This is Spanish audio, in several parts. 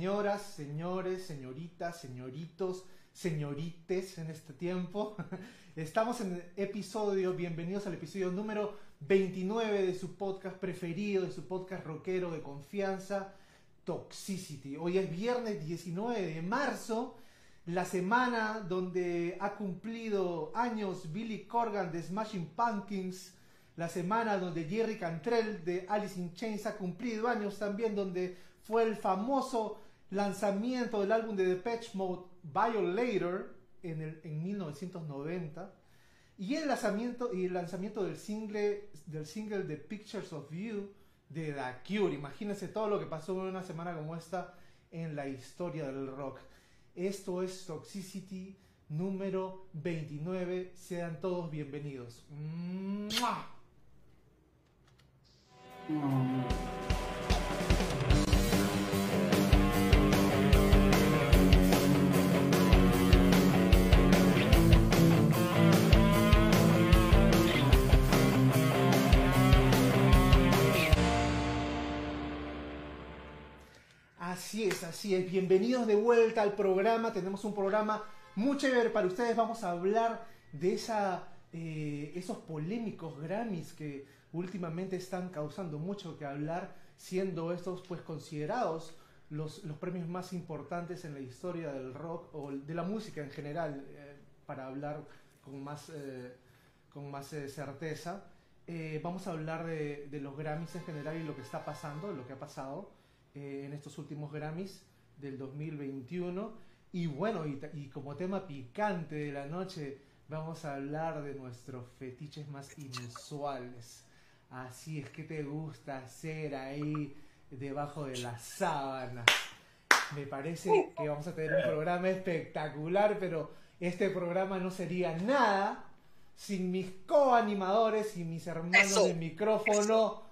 Señoras, señores, señoritas, señoritos, señorites en este tiempo. Estamos en el episodio, bienvenidos al episodio número 29 de su podcast preferido, de su podcast rockero de confianza, Toxicity. Hoy es viernes 19 de marzo, la semana donde ha cumplido años Billy Corgan de Smashing Pumpkins, la semana donde Jerry Cantrell de Alice in Chains ha cumplido años también, donde fue el famoso lanzamiento del álbum de Depeche Mode Violator en, el, en 1990 y el lanzamiento, y el lanzamiento del, single, del single The Pictures of You de The Cure. Imagínense todo lo que pasó en una semana como esta en la historia del rock. Esto es Toxicity número 29. Sean todos bienvenidos. Así es, así es. Bienvenidos de vuelta al programa. Tenemos un programa muy chévere para ustedes. Vamos a hablar de eh, esos polémicos Grammys que últimamente están causando mucho que hablar, siendo estos pues considerados los, premios más importantes en la historia del rock o de la música en general, eh, para hablar con más, eh, certeza. vamos a hablar de, de los Grammys en general y lo que está pasando, lo que ha pasado. Eh, en estos últimos Grammys del 2021. Y bueno, y, como tema picante de la noche, vamos a hablar de nuestros fetiches más inusuales. Así es que te gusta hacer ahí debajo de las sábanas. Me parece que vamos a tener un programa espectacular, pero este programa no sería nada sin mis coanimadores y mis hermanos de micrófono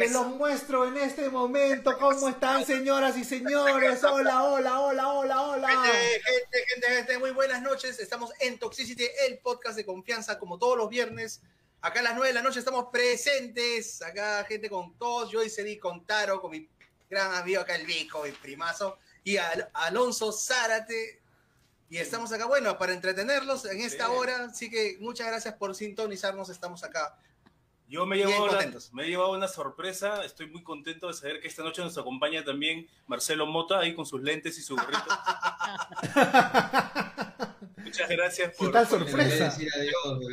que los muestro en este momento. ¿Cómo están, señoras y señores? Hola, hola, hola, hola, hola. Gente, gente, gente, gente, muy buenas noches. Estamos en Toxicity, el podcast de confianza, como todos los viernes. Acá a las 9 de la noche estamos presentes. Acá, gente con todos. Yo y con Taro, con mi gran amigo acá, el Vico, mi primazo. Y Alonso Zárate. Y estamos acá, bueno, para entretenerlos en esta hora. Así que muchas gracias por sintonizarnos. Estamos acá yo me he, llevado una, me he llevado una sorpresa, estoy muy contento de saber que esta noche nos acompaña también Marcelo Mota, ahí con sus lentes y su gorrito. Muchas gracias por... ¿Qué tal sorpresa?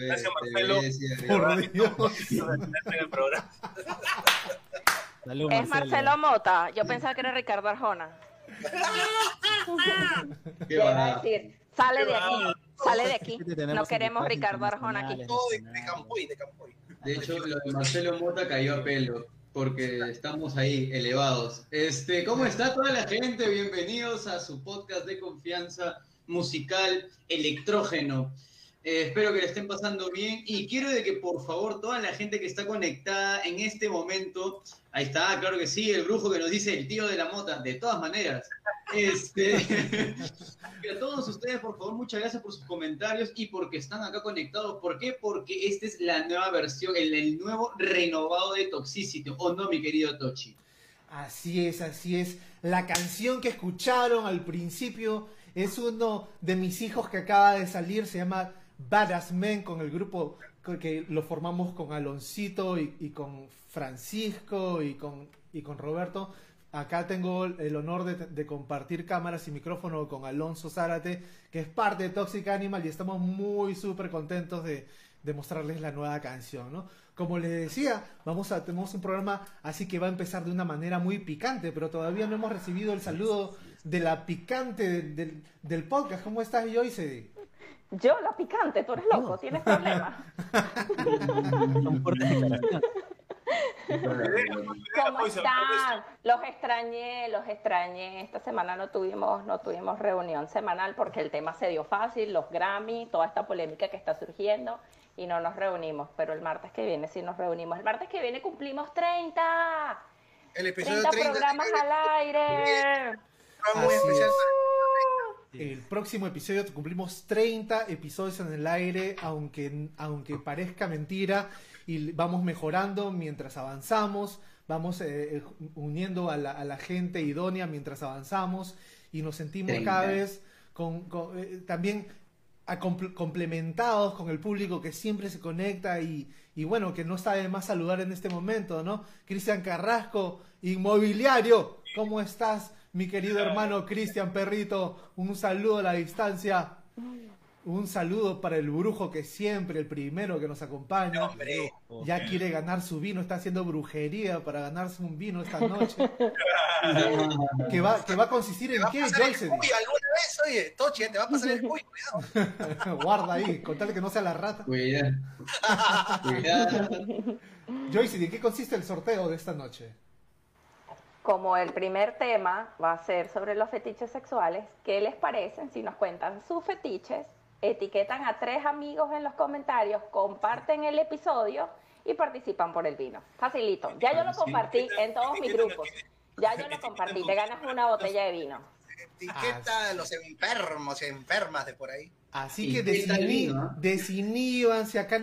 gracias Marcelo. Por Dios. es Marcelo Mota, yo pensaba que era Ricardo Arjona. ¿Qué va a decir? Sale de aquí, sale de aquí. No queremos Ricardo Arjona aquí. de Campoy, de Campoy. De hecho, lo de Marcelo Mota cayó a pelo, porque estamos ahí elevados. Este, ¿Cómo está toda la gente? Bienvenidos a su podcast de confianza musical electrógeno. Eh, espero que le estén pasando bien y quiero que por favor toda la gente que está conectada en este momento, ahí está, claro que sí, el brujo que nos dice el tío de la mota, de todas maneras. Este, a todos ustedes, por favor, muchas gracias por sus comentarios y porque están acá conectados. ¿Por qué? Porque esta es la nueva versión, el, nuevo renovado de Toxicity, ¿o no, mi querido Tochi? Así es, así es. La canción que escucharon al principio es uno de mis hijos que acaba de salir, se llama Badass Men con el grupo que lo formamos con Aloncito y, con Francisco y con, y con Roberto. Acá tengo el honor de, compartir cámaras y micrófono con Alonso Zárate, que es parte de Toxic Animal y estamos muy súper contentos de, de, mostrarles la nueva canción, ¿no? Como les decía, vamos a, tenemos un programa así que va a empezar de una manera muy picante, pero todavía no hemos recibido el saludo de la picante del, del podcast. ¿Cómo estás, Joyce? Yo, la picante, tú eres loco, tienes problemas. ¿Cómo están? Los extrañé, los extrañé. Esta semana no tuvimos, no tuvimos reunión semanal porque el tema se dio fácil, los Grammy, toda esta polémica que está surgiendo y no nos reunimos. Pero el martes que viene sí nos reunimos. El martes que viene cumplimos 30. El episodio 30, programas al aire. Muy especial el próximo episodio cumplimos 30 episodios en el aire, aunque, aunque parezca mentira, y vamos mejorando mientras avanzamos, vamos eh, eh, uniendo a la, gente idónea mientras avanzamos y nos sentimos cada vez con, eh, también complementados con el público que siempre se conecta y, y bueno, que no está de más saludar en este momento, ¿no? Cristian Carrasco, Inmobiliario, ¿cómo estás? Mi querido hermano Cristian Perrito, un saludo a la distancia. Un saludo para el brujo que siempre, el primero que nos acompaña. Ya quiere ganar su vino, está haciendo brujería para ganarse un vino esta noche. que, va, que va a consistir en qué, Joyce. alguna vez, oye, Tochi, te va a pasar el cuy, cuidado. Guarda ahí, con tal que no sea la rata. Cuidado. cuidado. Joyce, ¿de qué consiste el sorteo de esta noche? como el primer tema va a ser sobre los fetiches sexuales, ¿qué les parecen si nos cuentan sus fetiches? Etiquetan a tres amigos en los comentarios, comparten el episodio y participan por el vino. Facilito. Ya yo lo compartí en todos mis grupos. Ya yo lo compartí. Te ganas una botella de vino. Etiqueta a los enfermos y enfermas de por ahí. Así que desiníbanse. Acá,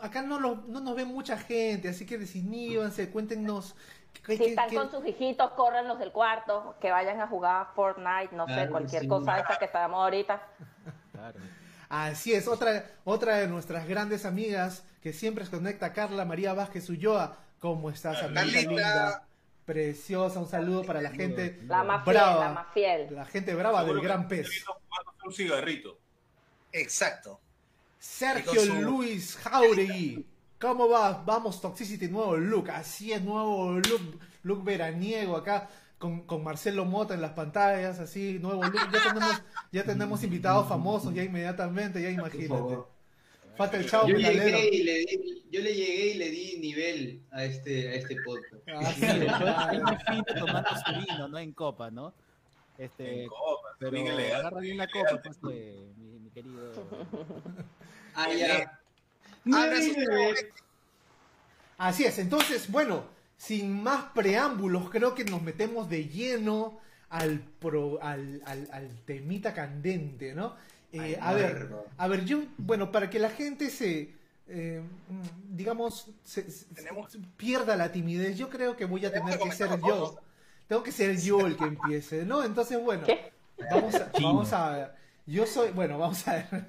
acá no, no nos ve mucha gente, así que desiníbanse. Cuéntenos si están con sus hijitos, los del cuarto, que vayan a jugar Fortnite, no sé, cualquier cosa esa que estamos ahorita. Así es, otra, otra de nuestras grandes amigas que siempre se conecta, Carla María Vázquez Ulloa. ¿Cómo estás, amiga linda? Preciosa, un saludo para la gente la más brava, la más fiel. La gente brava del Gran Pez. Un cigarrito. Exacto. Sergio Luis Jauregui. ¿Cómo va? Vamos, Toxicity, nuevo look. Así es, nuevo look, look veraniego acá. Con, con, Marcelo Mota en las pantallas, así, nuevo look. Ya tenemos, ya tenemos invitados famosos ya inmediatamente, ya imagínate. Falta el chavo yo, llegué y le di, yo le llegué y le di nivel a este, a este podcast. Ah, sí, tomando su vino, no en copa, ¿no? Este, en copa, pero agarra bien la copa, pues, mi, mi querido. Ah, ya. Así es, entonces, bueno, sin más preámbulos, creo que nos metemos de lleno al, pro, al, al, temita candente, ¿no? Eh, a ver, a ver, yo, bueno, para que la gente se, eh, digamos, se, pierda la timidez, yo creo que voy a tener que ser yo. Tengo que ser yo el que empiece, ¿no? Entonces, bueno, vamos a, vamos a ver. Yo soy, bueno, vamos a ver.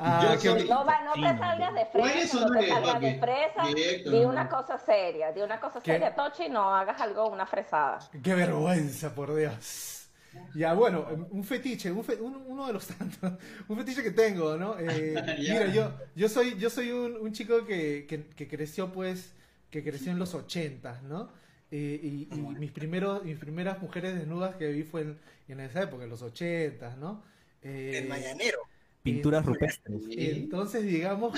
Ah, no, no te salgas de fresa, no te salgas de fresa, di una cosa seria, di una cosa seria, Tochi, no hagas algo, una fresada. Qué vergüenza, por Dios. Ya, bueno, un fetiche, uno de los tantos, un fetiche que tengo, ¿no? Eh, mira, yo, yo soy, yo soy un, chico que, que, creció, pues, que creció en los ochentas, ¿no? Eh, y, mis primeros, mis primeras mujeres desnudas que vi fue en, esa época, en los ochentas, ¿no? Eh, el mañanero pinturas rupestres. Entonces, digamos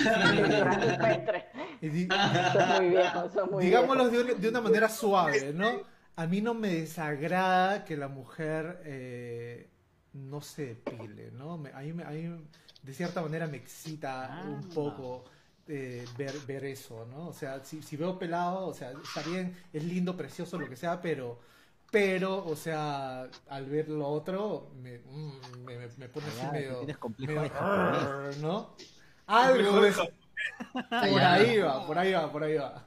Digámoslo de, una manera suave, ¿no? A mí no me desagrada que la mujer eh, no se depile, ¿no? a, mí, de cierta manera me excita un ah. poco eh, ver, ver eso, ¿no? O sea, si, si veo pelado, o sea, está bien, es lindo, precioso, lo que sea, pero pero, o sea, al ver lo otro, me, mm, me, me pone así medio. Tienes complejo ¿No? Algo de eso. Por ahí va, por ahí va, por ahí va.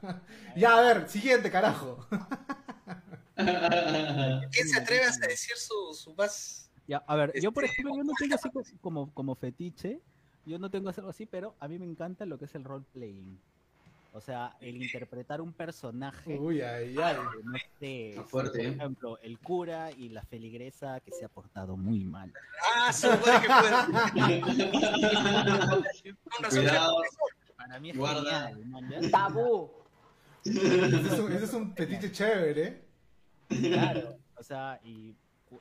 Ya, a ver, siguiente, carajo. ¿Quién se atreve a decir su, su más. Ya, a ver, yo por este, ejemplo, yo no tengo así como, como fetiche, yo no tengo algo así, pero a mí me encanta lo que es el role playing. O sea, el interpretar un personaje. Uy, ay, ay. No sé, fuerte, por ¿eh? ejemplo, el cura y la feligresa que se ha portado muy mal. Ah, puede que pueda. Cuidado. Para mí es Guarda. genial. Tabú. Ese es, un, petite chévere, ¿eh? Claro, o sea, y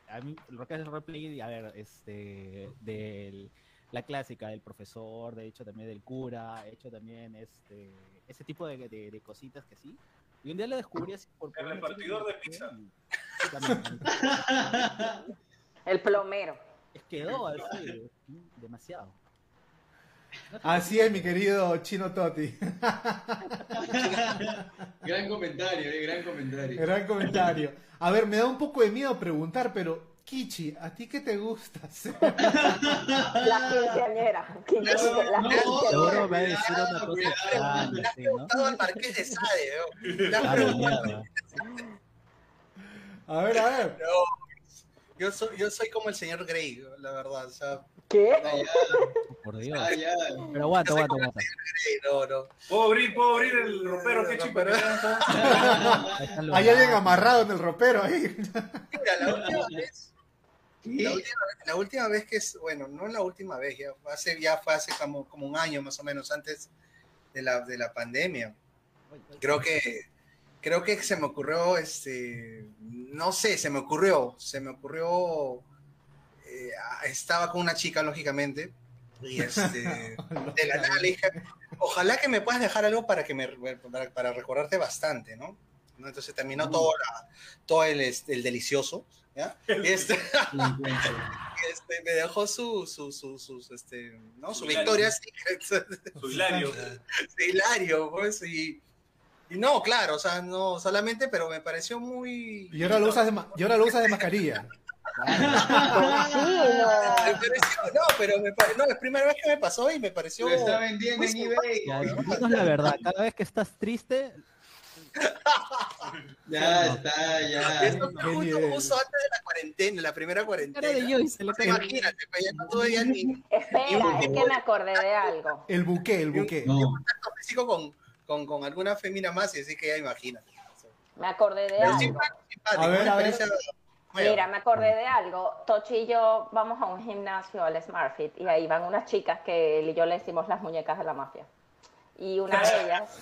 a mí lo que es el roleplay, a ver, este, del la clásica del profesor, de hecho también del cura, hecho también este ese tipo de, de, cositas que sí. Y un día lo descubrí así por El repartidor de pizza. El plomero. Es quedó así, demasiado. Así es, mi querido Chino Toti. gran comentario, eh, gran comentario. Gran comentario. A ver, me da un poco de miedo preguntar, pero Kichi, ¿a ti qué te gusta hacer? La quinceañera. quinceañera, la No, quinceañera. Seguro va a decir una cosa cuidado. extraña, sí, ¿no? Todo el Marqués de Sade, ¿no? Le has preguntado, mierda. A ver, a ver. no, yo, soy, yo soy como el señor Grey, la verdad. O sea, ¿Qué? Por Dios. ah, ya. Pero aguanta, aguanta, aguanta. No, no. ¿Puedo abrir, puedo abrir el ropero? Pero- Ahí alguien amarrado en el ropero ahí. Mira, la última vez, La última, la última vez que es, bueno, no la última vez, ya hace, ya fue hace como, como un año más o menos antes de la, de la pandemia. Creo que, creo que se me ocurrió, este, no sé, se me ocurrió, se me ocurrió, eh, estaba con una chica, lógicamente, y este, de la nada le dije, ojalá que me puedas dejar algo para que me, para, para recordarte bastante, ¿no? ¿No? Entonces terminó todo, la- todo el, este, el delicioso, ¿ya? Y este, este, me dejó su, su, su, sus, este, ¿no? Su Su victoria hilario. secret. Su hilario. Sí, Hilario, pues, y, y no, claro, o sea, no solamente, pero me pareció muy... Y ahora lo usas de, ma- y ahora lo usas de mascarilla. Me pareció, no, pero me pare- no, es primera vez que me pasó y me pareció... Lo está vendiendo en eBay. Dinos la verdad, cada vez que estás triste, Ya está, ya. Esto fue justo, justo antes de la cuarentena, la primera cuarentena. de Joyce, cae- Imagínate, pues, ya no ya ni Espera, es que me acordé de algo. El buque, el buque. No, contacto físico con, con, con alguna femina más y así que ya imagínate. Me acordé de Pero algo. simpático, simpático, A ver, una a ver. experiencia nueva. Mira, me acordé de algo. Tochi y yo vamos a un gimnasio, al SmartFit, y ahí van unas chicas que él y yo le decimos las muñecas de la mafia. Y una de ellas,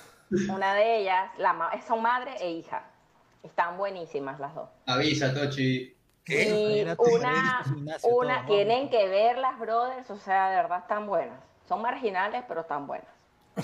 una de ellas, la ma- son madre e hija. Están buenísimas las dos. avisa, Tochi. ¿Qué? Y una, tienen vamos. que ver las brothers, o sea, de verdad están buenas. Son marginales, pero están buenas.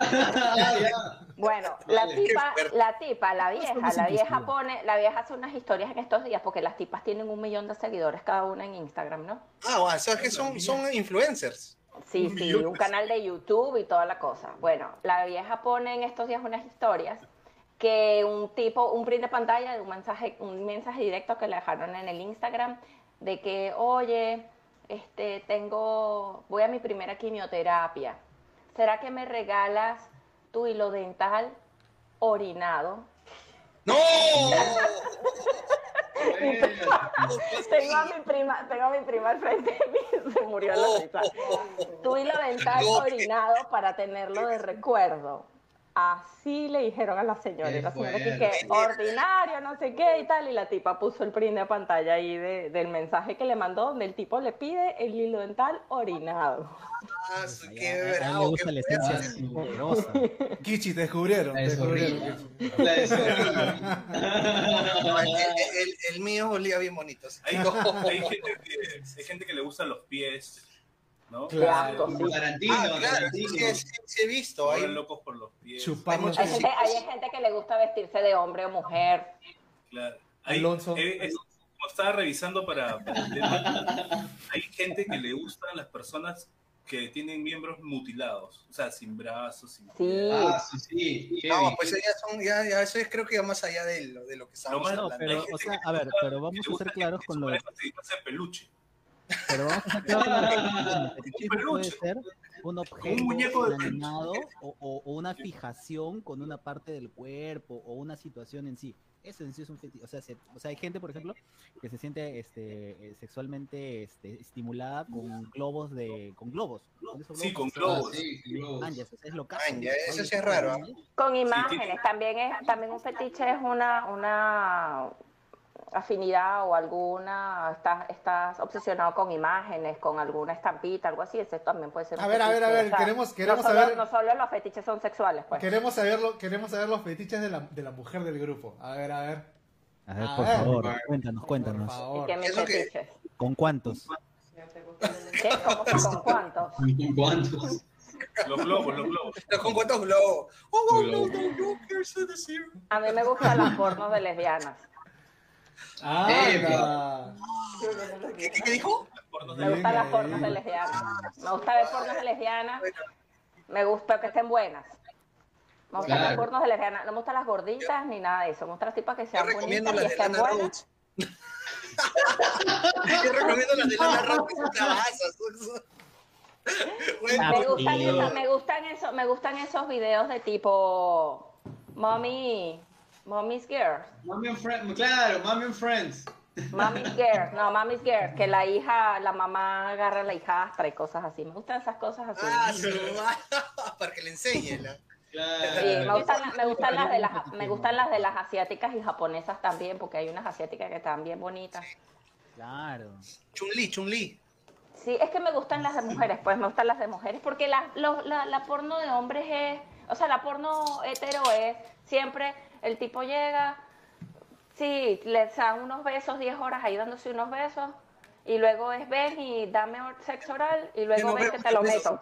Ah. Bueno, la tipa, la tipa, la vieja, la vieja pone, la vieja hace unas historias en estos días porque las tipas tienen un millón de seguidores cada una en Instagram, ¿no? Ah, bueno, o sea que son, son influencers. Sí, Un sí, un canal de YouTube y toda la cosa. Bueno, la vieja pone en estos días unas historias que un tipo, un print de pantalla de un mensaje, un mensaje directo que le dejaron en el Instagram de que, oye, este, tengo, voy a mi primera quimioterapia. ¿Será que me regalas tu hilo dental orinado? ¡No! Tengo a mi prima, tengo a mi prima al frente de mí, se murió la risa. Tu hilo dental No, qué- orinado para tenerlo de recuerdo. Así le dijeron a la señora. Y la señora que, que ordinario, no sé qué y tal. Y la tipa puso el print de pantalla ahí de- del mensaje que le mandó, donde el tipo le pide el hilo dental orinado. Ah, A qué bravo, qué la esencia poderosa. Kichi, te descubrieron. La Te de descubrieron. La el, mío olía bien bonito. gente que, hay gente que le gustan los pies, ¿no? Claro. Eh, Sí. Tarantino, Ah, claro, sí, Tarantino. sí, sí, sí he visto. Hay, locos por los pies. Chuparnos. Hay Sí. gente, hay gente que le gusta vestirse de hombre o mujer. Claro. Hay, Alonso. eh, es- como estaba revisando para, para el tema, hay gente que le gustan las personas que tienen miembros mutilados, o sea, sin brazos, sin Sí. Ah, sí, sí. no, Kevin. pues ya son, ya, ya, eso es creo que ya más allá de lo, de lo que estamos No, hablando. pero, Hay o sea, a ver, pero vamos a ser claros con lo de peluche. Pero vamos a el fetichismo puede ser un objeto muñeco de peluche. inanimado o, o- o una fijación con una parte del cuerpo o una situación en sí. Eso en sí es un fetiche. O sea, se- o sea, hay gente, por ejemplo, que se siente este, eh, sexualmente este, estimulada con globos de. con globos. ¿Con esos Sí, con globos. Ah, sí, globos. Man, es lo Man, eso sí es raro, ¿ah? Con imágenes, también es, también un fetiche es una, una afinidad o alguna, estás, estás obsesionado con imágenes, con alguna estampita, algo así, ese también puede ser un A ver, a ver, a ver, queremos- queremos no solo, saber- No solo los fetiches son sexuales, pues. Queremos saberlo, queremos saber los fetiches de la, de la mujer del grupo. A ver, a ver. A ver, A por ver. favor, cuéntanos, Por cuéntanos. Favor. que- fetiches. ¿Con cuántos? ¿Qué? ¿Cómo que con cuántos? ¿Con cuántos? Los globos, los globos. ¿Con cuántos globos? Oh, oh, no, no, no, quiero decir. A mí me gustan las pornos de lesbianas. Ah. ¿Qué, qué, qué dijo? Me gustan las pornos de lesbianas. Me gusta ver pornos de lesbianas. Me gusta que estén buenas. Me gustan Claro. las pornos de lesbianas. No me gustan las gorditas ni nada de eso. Me gustan las tipas que Yo sean bonitas y estén buenas. Yo recomiendo las de Lana. Bueno, Me gustan, esos, me gustan esos, me gustan esos videos de tipo Mommy, Mommy's Girls, Mommy and Friends, claro, Mommy and Friends. Mommy's Girls, no, Mommy's Girls, que la hija, la mamá agarra a la hijastra y cosas así. Me gustan esas cosas así. ah, su madre, para que le enseñe. ¿no? Claro. Sí, me gustan, me gustan las de las, me gustan las de las asiáticas y japonesas también, porque hay unas asiáticas que están bien bonitas. Claro. Chun-Li, Chun-Li. Sí, es que me gustan las de mujeres, pues me gustan las de mujeres, porque la, lo- la, la porno de hombres es, o sea, la porno hetero es siempre el tipo llega, sí, le dan unos besos, 10 horas ahí dándose unos besos, y luego es ven y dame sexo oral, y luego no ven que te lo meto,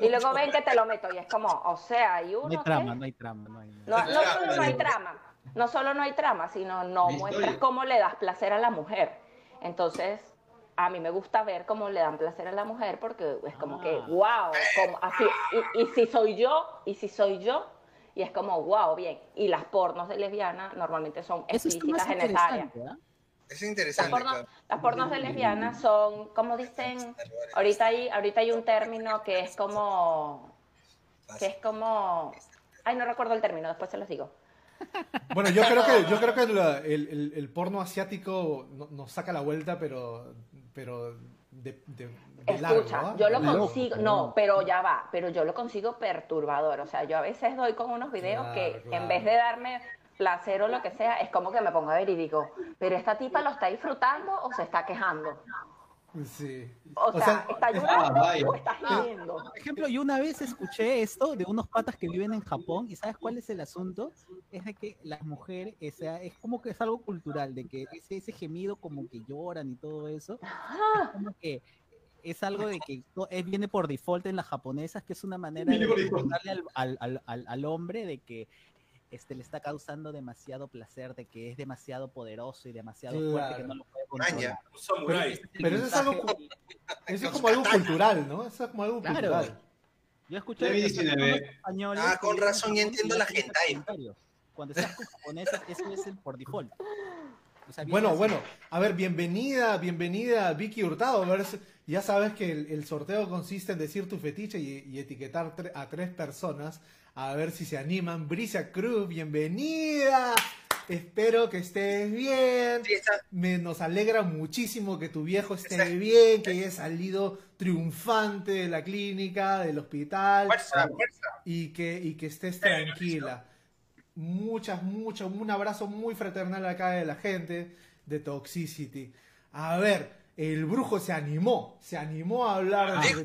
y luego ven que te lo meto, y es como, o sea, y No hay uno trama, no hay trama, no hay. No, no solo no hay trama, no solo no hay trama, sino no muestras cómo le das placer a la mujer. Entonces, a mí me gusta ver cómo le dan placer a la mujer porque es como que, Ah. wow, como así, y, y si soy yo, y si soy yo, y es como, wow, bien. Y las pornos de lesbiana normalmente son Eso es explícitas en esa área. interesante. Es Las interesante. pornos, claro. las pornos de lesbianas son, como dicen, ahorita hay, ahorita hay un término que es como, que es como, ay, no recuerdo el término, después se los digo. Bueno, yo creo que, yo creo que la- el, el- el porno asiático no- nos saca la vuelta, pero, pero de, de- Escucha, ¿ah? yo lo consigo, no, pero ya va, pero yo lo consigo perturbador. O sea, yo a veces doy con unos videos Claro, que claro. en vez de darme placer o lo que sea, es como que me pongo a ver y digo, pero esta tipa lo está disfrutando o se está quejando. Sí. O, sea, ¿está llorando vaya. o está riendo? Por ejemplo, yo una vez escuché esto de unos patas que viven en Japón y ¿sabes cuál es el asunto? Es de que las mujeres, o sea, es como que es algo cultural, de que ese, ese gemido como que lloran y todo eso, Ah, como que es algo de que to- es, viene por default en las japonesas, que es una manera de darle al, al, al, al- al hombre de que este, le está causando demasiado placer, de que es demasiado poderoso y demasiado fuerte que Claro. no lo puede controlar. El Pero eso es algo Eso es como algo cultural, ¿no? Eso es como algo Claro. cultural. Yo escuché de 19. españoles Ah, con razón, ya entiendo la hentai. comentarios. Cuando estás con japoneses, eso es el por default. O sea, Bueno, así. bueno, a ver, bienvenida, bienvenida Vicky Hurtado. A ver, ya sabes que el, el sorteo consiste en decir tu fetiche y, y etiquetar tre- a tres personas a ver si se animan. Brisa Cruz, bienvenida. Espero que estés bien. Sí, Me, nos alegra muchísimo que tu viejo esté bien, que haya salido triunfante de la clínica, del hospital Fuerza, fuerza. y que, y que estés tranquila. Muchas, muchas, un abrazo muy fraternal acá de la gente de Toxicity. A ver, el brujo se animó, se animó a hablar de.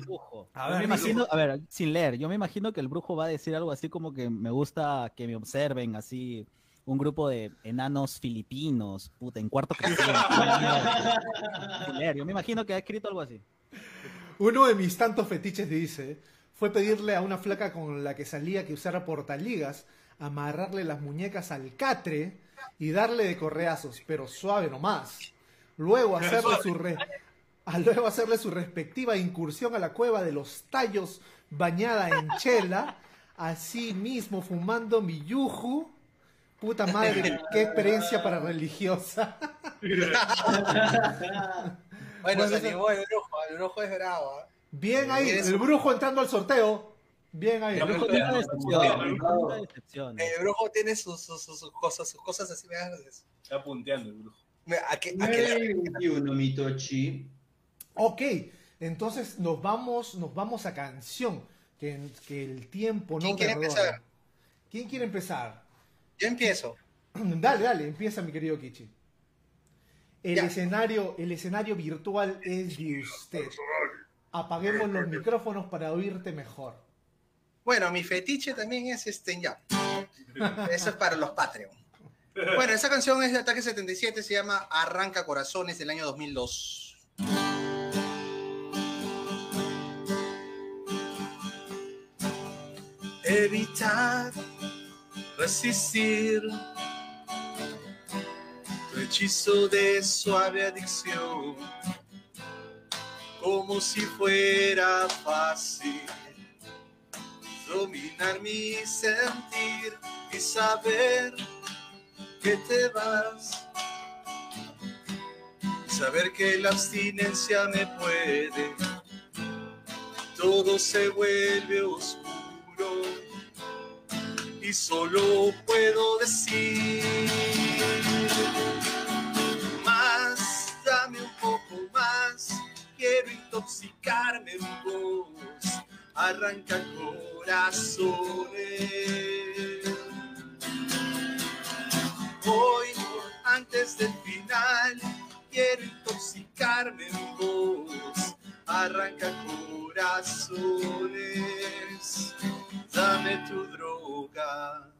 Brujo. A Yo ver, me digo. imagino, a ver, sin leer, yo me imagino que el brujo va a decir algo así como que me gusta que me observen así un grupo de enanos filipinos, puta, en cuarto leer, yo me imagino que ha escrito algo así. Uno de mis tantos fetiches, dice, fue pedirle a una flaca con la que salía que usara portaligas, amarrarle las muñecas al catre y darle de correazos, pero suave nomás. Luego hacerle su, re- a luego hacerle su respectiva incursión a la cueva de los tallos bañada en chela, así mismo fumando mi yuju. Puta madre, qué experiencia para religiosa. Bueno, Bueno, se animó el brujo. El brujo es bravo. ¿ah? Bien ahí, el brujo entrando al sorteo. Bien ahí. El brujo tiene una decepción, el brujo tiene una decepción. El brujo tiene sus, sus, sus, sus cosas, sus cosas así. mira, Está punteando el brujo. ¿A qué, a qué 9 y 21, Mitochi. Ok, entonces nos vamos, nos vamos a canción. Que, que el tiempo no ¿Quién quiere perdona. empezar? ¿Quién quiere empezar? Yo empiezo. Dale, dale, empieza mi querido Kichi. El Ya. escenario, el escenario virtual es de usted. Apaguemos los micrófonos para oírte mejor. Bueno, mi fetiche también es este, ya. Eso es para los Patreon. Bueno, esa canción es de Ataque 77, se llama Arranca Corazones del año 2002. Evitar, resistir tu hechizo de suave adicción, como si fuera fácil dominar mi sentir y saber que te vas. Saber que la abstinencia me puede, todo se vuelve oscuro. Y solo puedo decir más, dame un poco más, quiero intoxicarme en vos, arranca corazones. Hoy, antes del final, quiero intoxicarme en vos, arranca corazones, dame tu droga.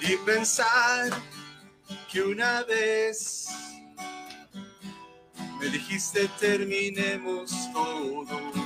Y pensar que una vez me dijiste terminemos todo.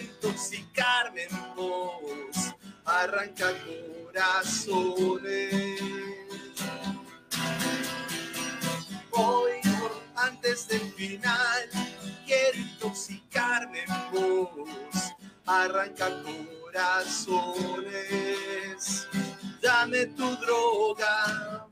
Intoxicarme en vos, arranca corazones. Hoy, antes del final, quiero intoxicarme en vos, arranca corazones, dame tu droga.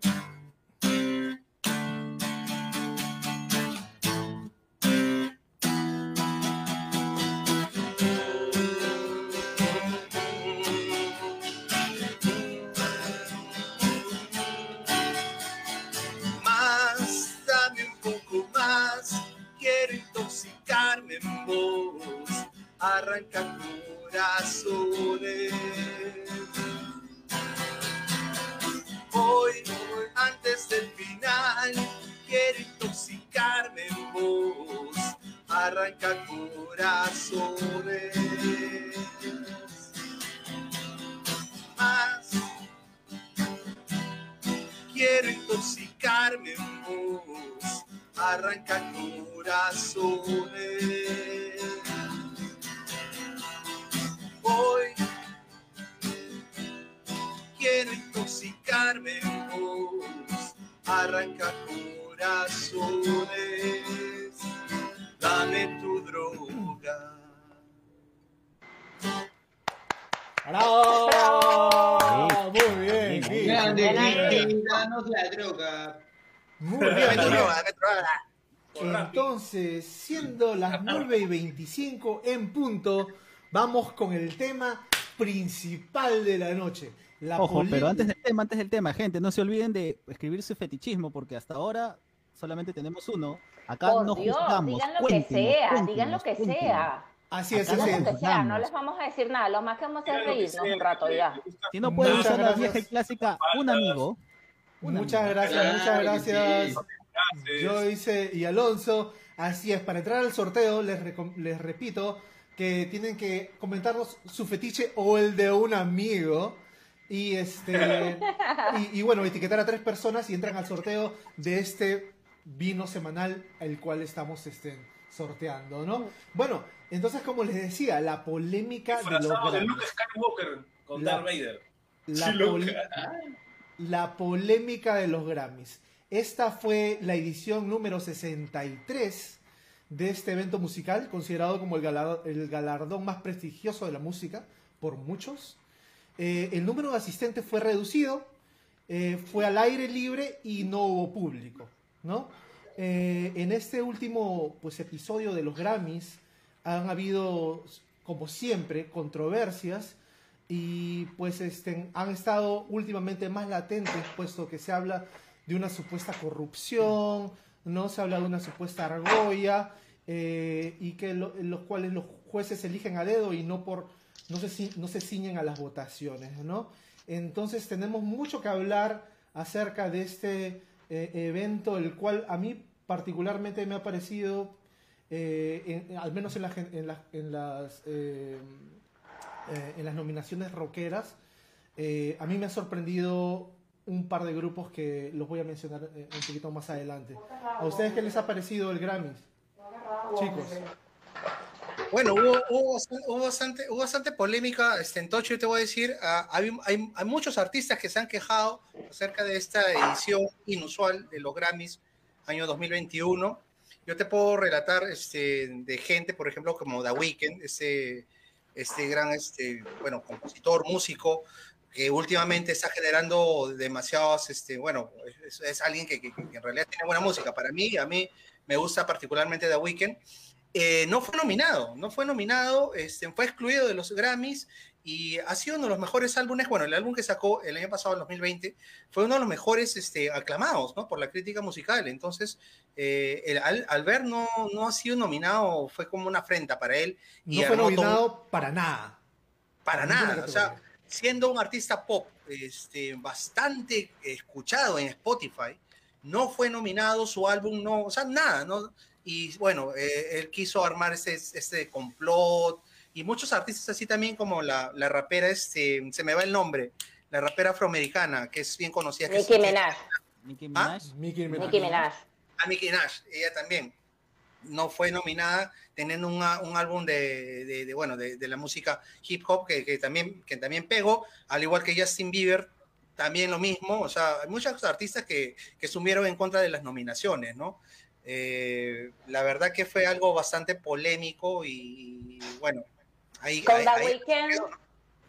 En vos, arranca corazones. Hoy, antes del final, quiero intoxicarme en vos, arranca corazones. Más, quiero intoxicarme en vos, arranca corazones. Hoy quiero intoxicarme en vos, arranca corazones, dame tu droga. ¡Bravo! ¡Bravo! Muy bien. Grande, la droga. Muy bien. Entonces, siendo las 9 y 25 en punto, vamos con el tema principal de la noche. La Ojo, pero antes del tema, antes del tema, gente, no se olviden de escribir su fetichismo, porque hasta ahora solamente tenemos uno. Acá Por no Dios, juzgamos. digan lo que cuéntenos, sea, cuéntenos, digan lo que cuéntenos. sea. Así es, así es. que sea, no les vamos a decir nada, lo más que vamos a hacer es que reírnos un rato ya. Si no pueden Muchas usar la vieja y clásica, un amigo. Muchas gracias, Claro muchas gracias. sí. Joyce y Alonso. Así es, para entrar al sorteo les, les repito que tienen que comentarnos su fetiche o el de un amigo. Y este y, y bueno, etiquetar a tres personas y entran al sorteo de este vino semanal el cual estamos este, sorteando, ¿no? Bueno, entonces como les decía, la polémica de los de. Luke Skywalker con La- Darth Vader. La, Sí, la polémica de los Grammys. Esta fue la edición número 63 de este evento musical, considerado como el galardón, el galardón más prestigioso de la música por muchos. Eh, el número de asistentes fue reducido, eh, fue al aire libre y no hubo público, ¿no? Eh, en este último pues, episodio de los Grammys han habido, como siempre, controversias y pues este, han estado últimamente más latentes, puesto que se habla de una supuesta corrupción, no se habla de una supuesta argolla, eh, y que lo- los cuales los jueces eligen a dedo y no por no se, no se ciñen a las votaciones, ¿no? Entonces tenemos mucho que hablar acerca de este eh, evento, el cual a mí particularmente me ha parecido, eh, al menos en, la en las- en las eh, en las nominaciones rockeras, eh, a mí me ha sorprendido un par de grupos que los voy a mencionar eh, un poquito más adelante. ¿A ustedes qué les ha parecido el Grammys? Chicos. Bueno, hubo, hubo, hubo bastante, hubo bastante polémica. Este, en Tocho, yo te voy a decir, ah, hay, hay, hay muchos artistas que se han quejado acerca de esta edición inusual de los Grammys año 2021. Yo te puedo relatar este, de gente, por ejemplo, como The Weeknd, este, este gran este, bueno, compositor, músico, que últimamente está generando demasiados, este, bueno, es, es alguien que, que, en realidad tiene buena música. Para mí, a mí me gusta particularmente The Weeknd. Eh, no fue nominado, no fue nominado, este, fue excluido de los Grammys y ha sido uno de los mejores álbumes, bueno, el álbum que sacó el año pasado, en 2020, fue uno de los mejores este, aclamados, ¿no? Por la crítica musical. Entonces, eh, el, al, al, ver no, no ha sido nominado, fue como una afrenta para él. Y no fue nominado para nada. Para nada, o sea, siendo un artista pop este, bastante escuchado en Spotify, no fue nominado, su álbum no, o sea, nada, no y bueno, eh, él quiso armar este, este complot y muchos artistas así también como la, la rapera, este, se me va el nombre, la rapera afroamericana que es bien conocida. Nicki es, Minaj. Nicki Minaj. ¿Ah? Nicki Minaj. Nicki Minaj. Ah, Nicki Minaj, ella también no fue nominada teniendo una, un álbum de, de, de bueno, de, de, la música hip hop que, que, también, que también pegó, al igual que Justin Bieber, también lo mismo, o sea, hay muchos artistas que, que sumieron en contra de las nominaciones, ¿no? Eh, la verdad que fue algo bastante polémico y, y bueno, ahí... Con, ahí, The ahí, Weeknd,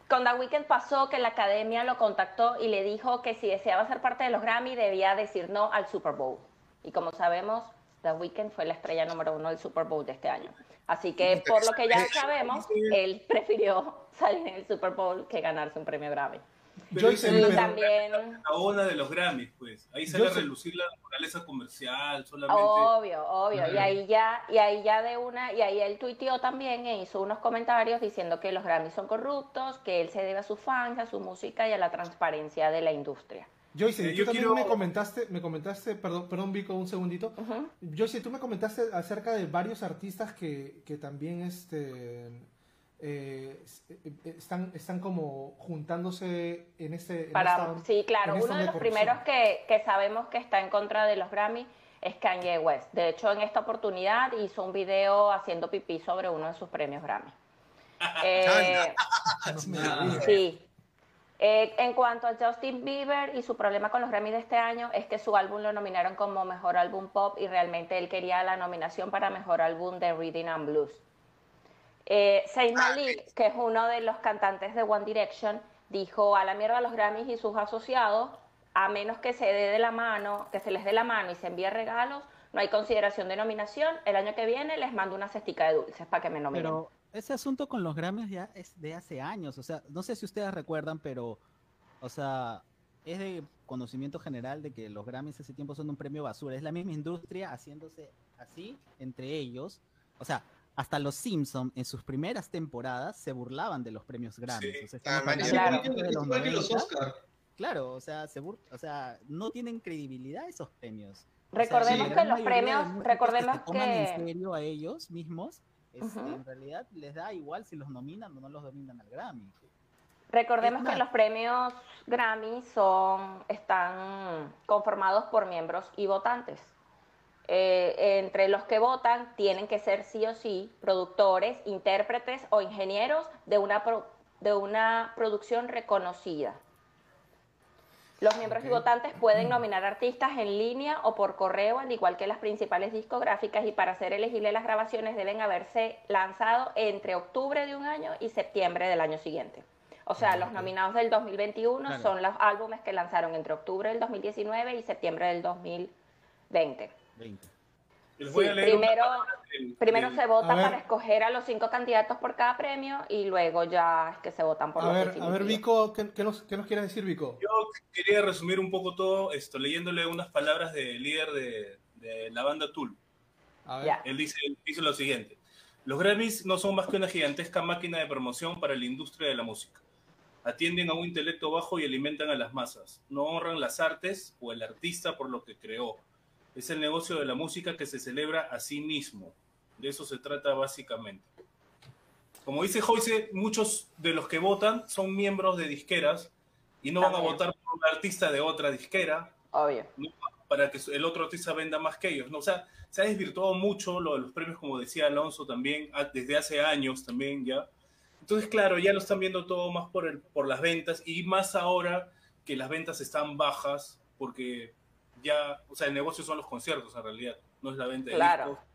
con The Weeknd pasó que la academia lo contactó y le dijo que si deseaba ser parte de los Grammy debía decir no al Super Bowl. Y como sabemos, The Weeknd fue la estrella número uno del Super Bowl de este año. Así que por lo que ya sabemos, él prefirió salir en el Super Bowl que ganarse un premio Grammy. Pero Yo también- la onda de los Grammys, pues. Ahí sale Yo a sé- relucir la naturaleza comercial, solamente. Obvio, obvio. Y ahí ya, y ahí ya de una, y ahí él tuiteó también e hizo unos comentarios diciendo que los Grammys son corruptos, que él se debe a sus fans, a su música y a la transparencia de la industria. Joyce, Eh, tú yo también quiero- me comentaste, me comentaste, perdón, perdón Vico, un segundito. Ujú. Joyce, tú me comentaste acerca de varios artistas que, que también este, eh, eh, eh, están, están como juntándose en este... en Para, esta- sí, claro, uno de los corrupción. primeros que, que sabemos que está en contra de los Grammy es Kanye West. De hecho, en esta oportunidad hizo un video haciendo pipí sobre uno de sus premios Grammy. Eh. Sí. Eh, en cuanto a Justin Bieber y su problema con los Grammy de este año es que su álbum lo nominaron como mejor álbum pop y realmente él quería la nominación para mejor álbum de Reading and Blues. Eh, Zayn Malik, que es uno de los cantantes de One Direction, dijo a la mierda los Grammys y sus asociados, a menos que se dé de la mano, que se les dé la mano y se envíe regalos, no hay consideración de nominación. El año que viene les mando una cestica de dulces para que me nominen. Pero ese asunto con los Grammys ya es de hace años. O sea, no sé si ustedes recuerdan, pero, o sea, es de conocimiento general de que los Grammys hace tiempo son un premio basura. Es la misma industria haciéndose así entre ellos. O sea, hasta los Simpson en sus primeras temporadas se burlaban de los premios Grammys. Sí, o sea, ah, claro. de Es los igual que los 90. Oscar. Claro, o sea, se bur- o sea, no tienen credibilidad esos premios. O sea, Recordemos que los premios, recordemos se toman que en serio a ellos mismos, este, en realidad les da igual si los nominan o no los nominan al Grammy. Recordemos que los premios Grammy son, están conformados por miembros y votantes. Eh, entre los que votan tienen que ser sí o sí productores, intérpretes o ingenieros de una, pro- de una producción reconocida. Los miembros y votantes pueden nominar artistas en línea o por correo, al igual que las principales discográficas, y para ser elegibles las grabaciones deben haberse lanzado entre octubre de un año y septiembre del año siguiente. O sea, los nominados del 2021 Claro. son los álbumes que lanzaron entre octubre del 2019 y septiembre del 2020. 20. Les voy Sí, a leer una primero, del- primero del- se vota ver. para escoger a los cinco candidatos por cada premio y luego ya es que se votan por A los ver, a ver. Vico, ¿qué, qué nos, qué nos quieres decir, Vico? Yo quería resumir un poco todo esto, leyéndole unas palabras del líder de, de la banda Tool. A ver. Ya. Él dice, dice lo siguiente. Los Grammys no son más que una gigantesca máquina de promoción para la industria de la música. Atienden a un intelecto bajo y alimentan a las masas. No honran las artes o el artista por lo que creó. Es el negocio de la música que se celebra a sí mismo. De eso se trata básicamente. Como dice Joyce, muchos de los que votan son miembros de disqueras Y no van a votar por un artista de otra disquera Obvio. para que el otro artista venda más que ellos. ¿no? O sea, se ha desvirtuado mucho lo de los premios, como decía Alonso también, a- desde hace años también ya. Entonces, claro, ya lo están viendo todo más por, el, por las ventas y más ahora que las ventas están bajas porque ya, o sea, el negocio son los conciertos en realidad, no es la venta de Claro. discos,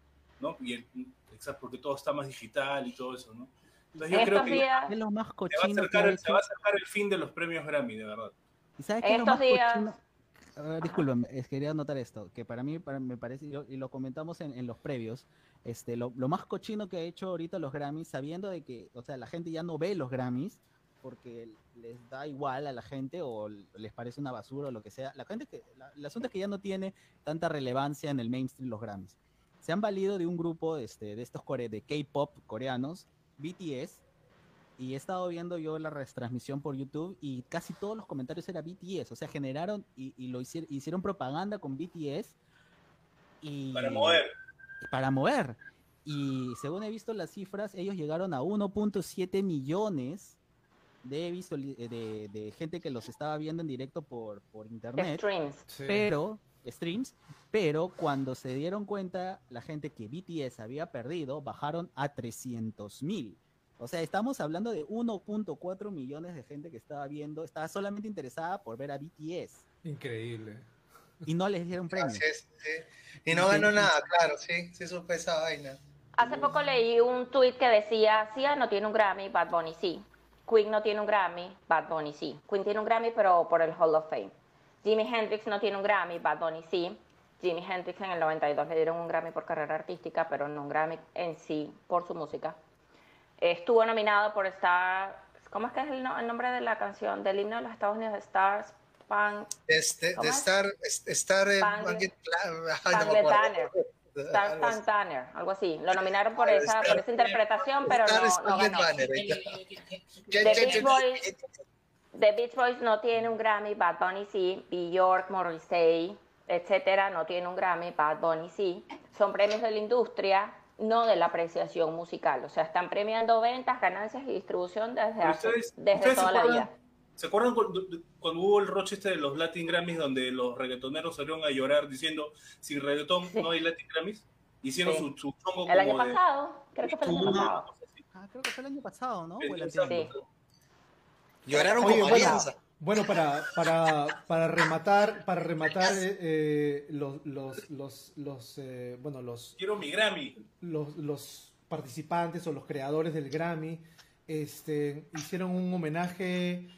¿no? Y el- exacto, porque todo está más digital y todo eso, ¿no? Entonces En yo creo estos que días, Es lo más se va, a cochino que acercar, se va a acercar el fin de los premios Grammy, de verdad. ¿Y sabes qué es lo Estos más días- cochino? Discúlpame, es, quería anotar esto, que para mí para- me parece, y lo, y lo comentamos en, en los previos, este, lo, lo más cochino que ha hecho ahorita los Grammys, sabiendo de que, o sea, la gente ya no ve los Grammys, porque les da igual a la gente o les parece una basura o lo que sea. La gente que, la- el asunto es que ya no tiene tanta relevancia en el mainstream los Grammys. Se han valido de un grupo este, de estos core, de K-pop coreanos, BTS, y he estado viendo yo la retransmisión por YouTube y casi todos los comentarios era BTS, o sea, generaron y, y lo hicieron, hicieron propaganda con BTS y Para mover. para mover. Y según he visto las cifras, ellos llegaron a 1.7 millones de, eh, de, de gente que los estaba viendo en directo por, por internet streams. Sí. pero streams, pero cuando se dieron cuenta la gente que BTS había perdido, bajaron a 300 mil. O sea, estamos hablando de 1.4 millones de gente que estaba viendo, estaba solamente interesada por ver a BTS Increíble. y no les dieron premio. Sí. Y no ganó nada, claro, sí, sí supe esa vaina. Hace poco leí un tweet que decía, Sia no tiene un Grammy, Bad Bunny sí. Queen no tiene un Grammy, Bad Bunny sí. Queen tiene un Grammy, pero por el Hall of Fame. Jimi Hendrix no tiene un Grammy, Bad Bunny sí. Jimi Hendrix en el 92 le dieron un Grammy por carrera artística, pero no un Grammy en sí por su música. Estuvo nominado por Star... ¿Cómo es que es el, no- el nombre de la canción del himno de los Estados Unidos? Stars, Pan, Este, ¿Cómo de es? estar, estar en Spangled- Spangled acuerdo. Banner. Star Algo así. Stan Tanner, algo así. Lo nominaron por esa, por esa interpretación, pero no, ganó. The Beach Boys, The Beach Boys no tiene un Grammy, Bad Bunny sí, Bjork, Morrissey, etcétera, no tiene un Grammy, Bad Bunny sí. Son premios de la industria, no de la apreciación musical. O sea, están premiando ventas, ganancias y distribución desde, Pero hace- ustedes- desde ustedes toda la vida. ¿Se acuerdan cuando, cuando hubo el roche este de los Latin Grammys donde los reggaetoneros salieron a llorar diciendo sin reggaetón Sí. no hay Latin Grammys? Hicieron Sí. su, su El año pasado, creo que fue el año pasado. Ah, creo que fue el año pasado, ¿no? El. Lloraron Oye, como bueno, alianza. bueno, para, para, para rematar, para rematar eh, eh, los, los, los, los, eh, bueno, los, Quiero mi Grammy. los, los participantes o los creadores del Grammy este, hicieron un homenaje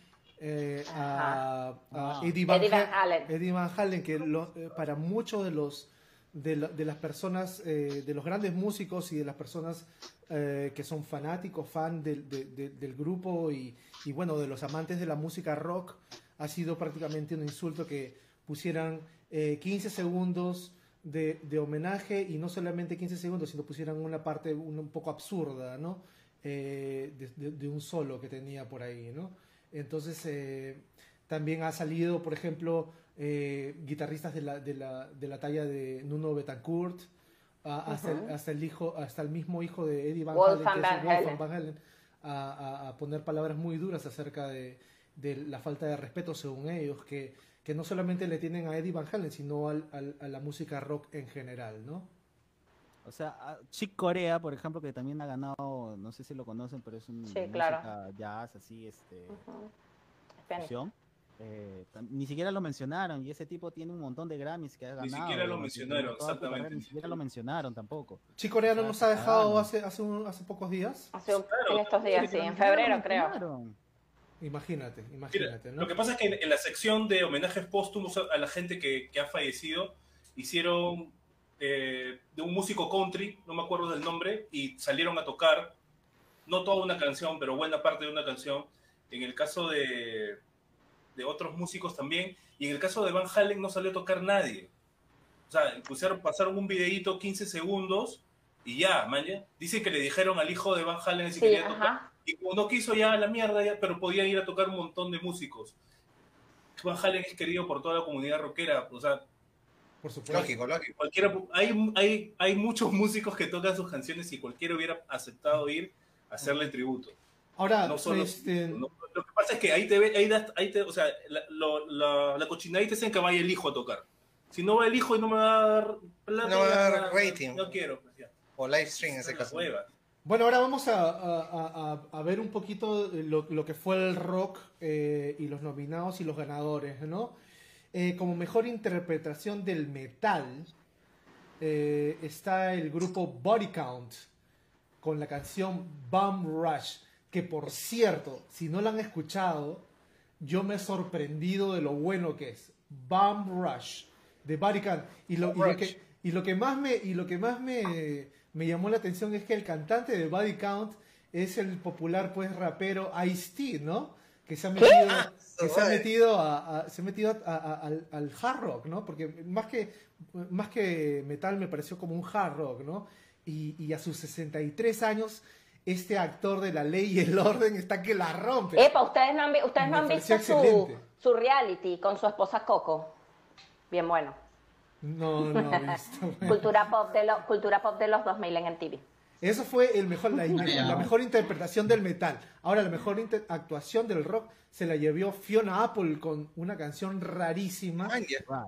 eh, a, a. Eddie, Van Eddie Van Ha- Halen. Eddie Van Halen, que lo- eh, para muchos de los de, la- de las personas, eh, de los grandes músicos y de las personas eh, que son fanáticos, fan del, de- de- del grupo y, y bueno, de los amantes de la música rock, ha sido prácticamente un insulto que pusieran eh, 15 segundos de, de homenaje y no solamente 15 segundos, sino pusieran una parte un, un poco absurda, ¿no? Eh, de, de- de un solo que tenía por ahí, ¿no? Entonces, eh, también ha salido, por ejemplo, eh, guitarristas de la, de, la, de la talla de Nuno Betancourt, a- hasta, el, hasta el hijo, hasta el mismo hijo de Eddie Van Halen, Wolfgang Van Halen. Van Halen, a, a- a poner palabras muy duras acerca de, de la falta de respeto, según ellos, que, que no solamente le tienen a Eddie Van Halen, sino al- al- a la música rock en general, ¿no? O sea, Chick Corea, por ejemplo, que también ha ganado, no sé si lo conocen, pero es un Sí, claro. jazz, así, este. Eh, ni siquiera lo mencionaron y ese tipo tiene un montón de Grammys que ha ganado. Ni siquiera lo mencionaron, carrera, exactamente. Ni siquiera lo mencionaron tampoco. Chico Coreano Ah, nos ha dejado hace, hace, un- hace pocos días. Hace un- Claro, en estos días, sí, en febrero creo. mencionaron. Imagínate, Mira, imagínate, ¿no? Lo que pasa es que en, en la sección de homenajes póstumos a, a la gente que, que ha fallecido, hicieron eh, de un músico country, no me acuerdo del nombre, y salieron a tocar, no toda una canción, pero buena parte de una canción. En el caso de, de otros músicos también, y en el caso de Van Halen no salió a tocar nadie. O sea, pusieron, pasaron un videíto 15 segundos y ya, maña. Dicen que le dijeron al hijo de Van Halen si Sí, quería tocar. ajá. Y como no quiso ya la mierda, ya, pero podía ir a tocar un montón de músicos. Van Halen es querido por toda la comunidad rockera. O sea, Por supuesto. Lógico, lógico. cualquiera, hay, hay, hay muchos músicos que tocan sus canciones y cualquiera hubiera aceptado ir a hacerle tributo. Ahora, No solo- este, No, lo que pasa es que ahí te ve, ahí, das- ahí te, o sea, la, lo- la, la cochinadita es en que vaya el hijo a tocar. Si no va el hijo y no me va a dar plata, No va a dar rating. No quiero, pues ya. O live stream en ese caso. Bueno, ahora vamos a, a- a- a- a ver un poquito lo, lo que fue el rock eh, y los nominados y los ganadores, ¿no? Eh, como mejor interpretación del metal eh, está el grupo Body Count con la canción Bum Rush, que por cierto, si no la han escuchado, yo me he sorprendido de lo bueno que es. Bum Rush de Body Count. Y lo, y lo Rush. que, y lo que más me, y lo que más me, me llamó la atención es que el cantante de Body Count es el popular pues rapero Ice-T, ¿no? Que se ha metido, que se ha metido, a, a- se ha metido a- a- al, al hard rock, ¿no? Porque más que, más que metal me pareció como un hard rock, ¿no? Y, y a sus 63 años, este actor de la ley y el orden está que la rompe. Epa, ustedes no han, ustedes no han visto su, su reality con su esposa Coco. Bien bueno. No, no he visto. Cultura pop de, lo- cultura pop de los 2000 en MTV. Eso fue el mejor, la, mejor interpretación del metal. Ahora, la mejor inter- actuación del rock se la llevó Fiona Apple con una canción rarísima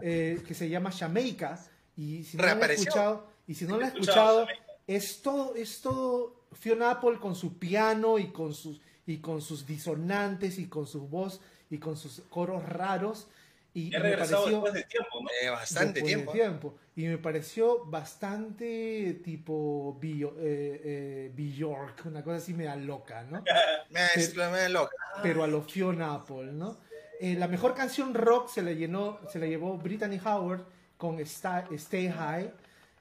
eh, que se llama Jamaica. Y si no la han escuchado, y si no la Escuchado, escuchado, es todo, es todo Fiona Apple con su piano y con sus y con sus disonantes y con su voz y con sus coros raros. Y, He y me regresado pareció después de tiempo, ¿no? Eh, bastante después de tiempo. tiempo. Y me pareció bastante tipo Bio- eh, eh, Bjork, una cosa así media loca, ¿no? Me me- loca. Pero a lo Fiona Apple, ¿no? Eh, la mejor canción rock se la, llenó, se la llevó Brittany Howard con Sta- Stay High,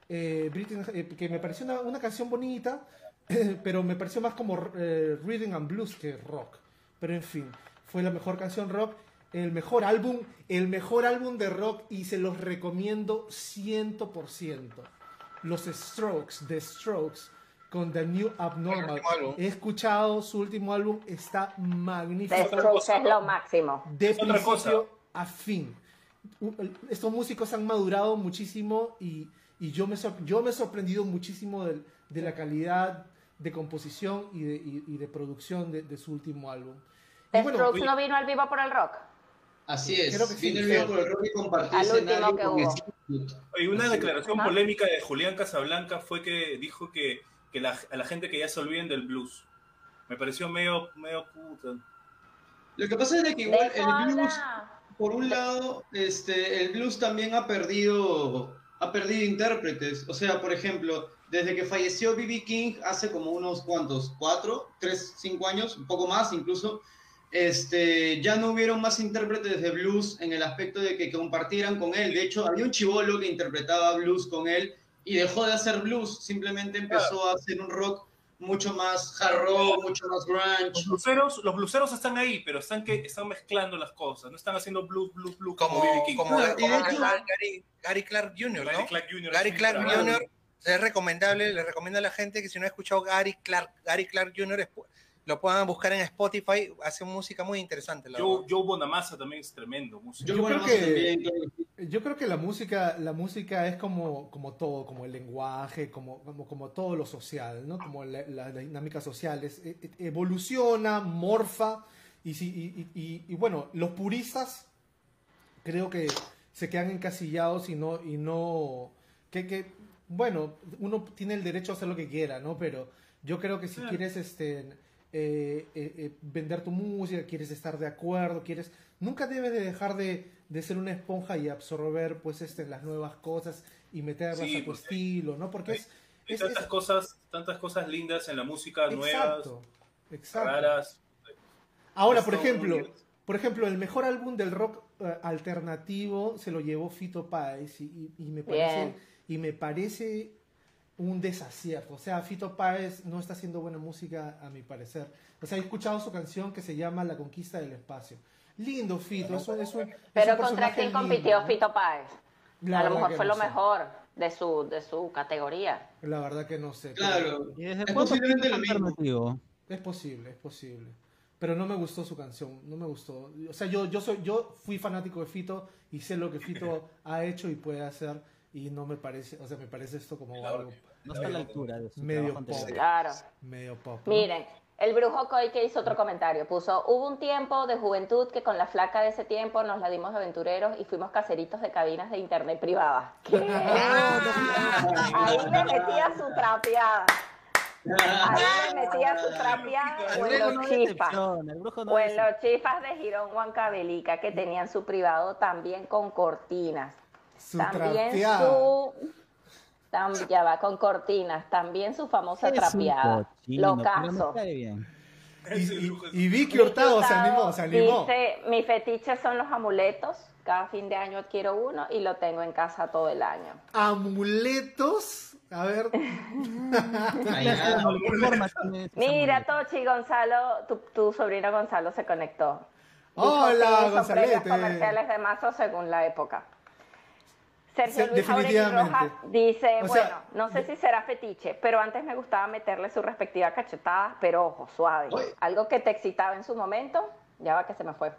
eh, Brittany- eh, que me pareció una, una canción bonita, pero me pareció más como eh, rhythm and blues que rock. Pero en fin, fue la mejor canción rock, el mejor álbum, el mejor álbum de rock y se los recomiendo 100%. Los Strokes, The Strokes, con The New Abnormal. He escuchado su último álbum, está magnífico The Strokes es lo máximo. de Es principio a fin. Estos músicos han madurado muchísimo y, y yo, me yo me he sorprendido muchísimo del- de, la calidad de composición y de, y- y de producción de, de su último álbum. Y The bueno, Strokes no vino al vivo por el rock. Así es. Creo que sí, creo. video por el rock y compartió Al escenario con Y una Así declaración Ajá. polémica de Julián Casablanca fue que dijo que, que la- a la gente que ya se olviden del blues. Me pareció medio, medio puta. Lo que pasa es que igual el blues, por un lado, este, el blues también ha perdido, ha perdido intérpretes. O sea, por ejemplo, desde que falleció B.B. King hace como unos cuantos, cuatro, tres, cinco años, un poco más incluso, este, ya no hubieron más intérpretes de blues en el aspecto de que compartieran con él. De hecho, había un chivolo que interpretaba blues con él y dejó de hacer blues, simplemente empezó a hacer un rock mucho más hard rock, mucho más grunge. Los bluseros, los bluseros están ahí, pero están, que, están mezclando las cosas. No están haciendo blues, blues, blues como, Como. King. como, Claro, como hecho- Gary, Gary Clark Jr., Gary ¿no? Clark Jr. Gary es Clark Claro. Jr. es recomendable, le recomiendo a la gente que si no ha escuchado Gary Clark, Gary Clark Jr. lo puedan buscar en Spotify, hace música muy interesante. La Joe, verdad. Joe Bonamassa también es tremendo. músico. Yo, creo que- también. Yo creo que la música, la música es como, como todo, como el lenguaje, como, como, como todo lo social, ¿no? Como la, la dinámica social, es- e- e- evoluciona, morfa, y, si, y, y- y- y bueno, los puristas creo que se quedan encasillados y no, y no, que, que, bueno, uno tiene el derecho a hacer lo que quiera, ¿no? Pero yo creo que si quieres, este, eh, eh, eh, vender tu música, quieres estar de acuerdo, quieres, nunca debes de dejar de, de ser una esponja y absorber, pues, este, las nuevas cosas y meterlas Sí, a tu pues, estilo, ¿no? Porque hay- es, Hay es- tantas es- cosas, tantas cosas lindas en la música, nuevas, exacto, exacto. raras. Ahora, Está por ejemplo, por ejemplo, el mejor álbum del rock alternativo se lo llevó Fito Páez y, y- y me parece Bien. y me parece un desacierto. O sea, Fito Páez no está haciendo buena música a mi parecer. O sea, he escuchado su canción que se llama La conquista del espacio. Lindo Fito, eso es un es Pero un contra quién lindo, compitió ¿no? Fito Páez. La a lo mejor fue no lo sé. mejor de su, de su categoría. La verdad que no sé. Claro. ¿Y desde Es posiblemente lo mismo. Es posible, es posible. Pero no me gustó su canción, no me gustó. O sea, yo, yo, soy, yo fui fanático de Fito y sé lo que Fito ha hecho y puede hacer y no me parece, o sea, me parece esto como algo No está a la altura de su Medio pop. Claro. medio pop. ¿no? Miren, El brujo que hizo otro comentario. Puso, hubo un tiempo de juventud que con la flaca de ese tiempo nos la dimos de aventureros y fuimos caseritos de cabinas de internet privadas. ¿Qué? Ahí le metía su trapeada. Ahí le metía su trapeada o en los chifas. O en los chifas de Girón Huancavelica que tenían su privado también con cortinas. Su También trapeada. su... tam- ya va, con cortinas. También su famosa trapeada. Lo caso. Y, y- Vicky Hurtado se animó, se animó. Dice, mi fetiche son los amuletos. Cada fin de año adquiero uno y lo tengo en casa todo el año. Amuletos. A ver. Allá. ¿Qué forma tiene ese Mira? Tochi, Gonzalo, tu, tu sobrino Gonzalo se conectó. Dijo Hola, precios comerciales de mazo según la época. Sergio Luis Jauregui definitivamente. Rojas dice, O bueno, sea, no sé si será fetiche, pero antes me gustaba meterle su respectiva cachetada, pero ojo, suave. Algo que te excitaba en su momento, ya va que se me fue.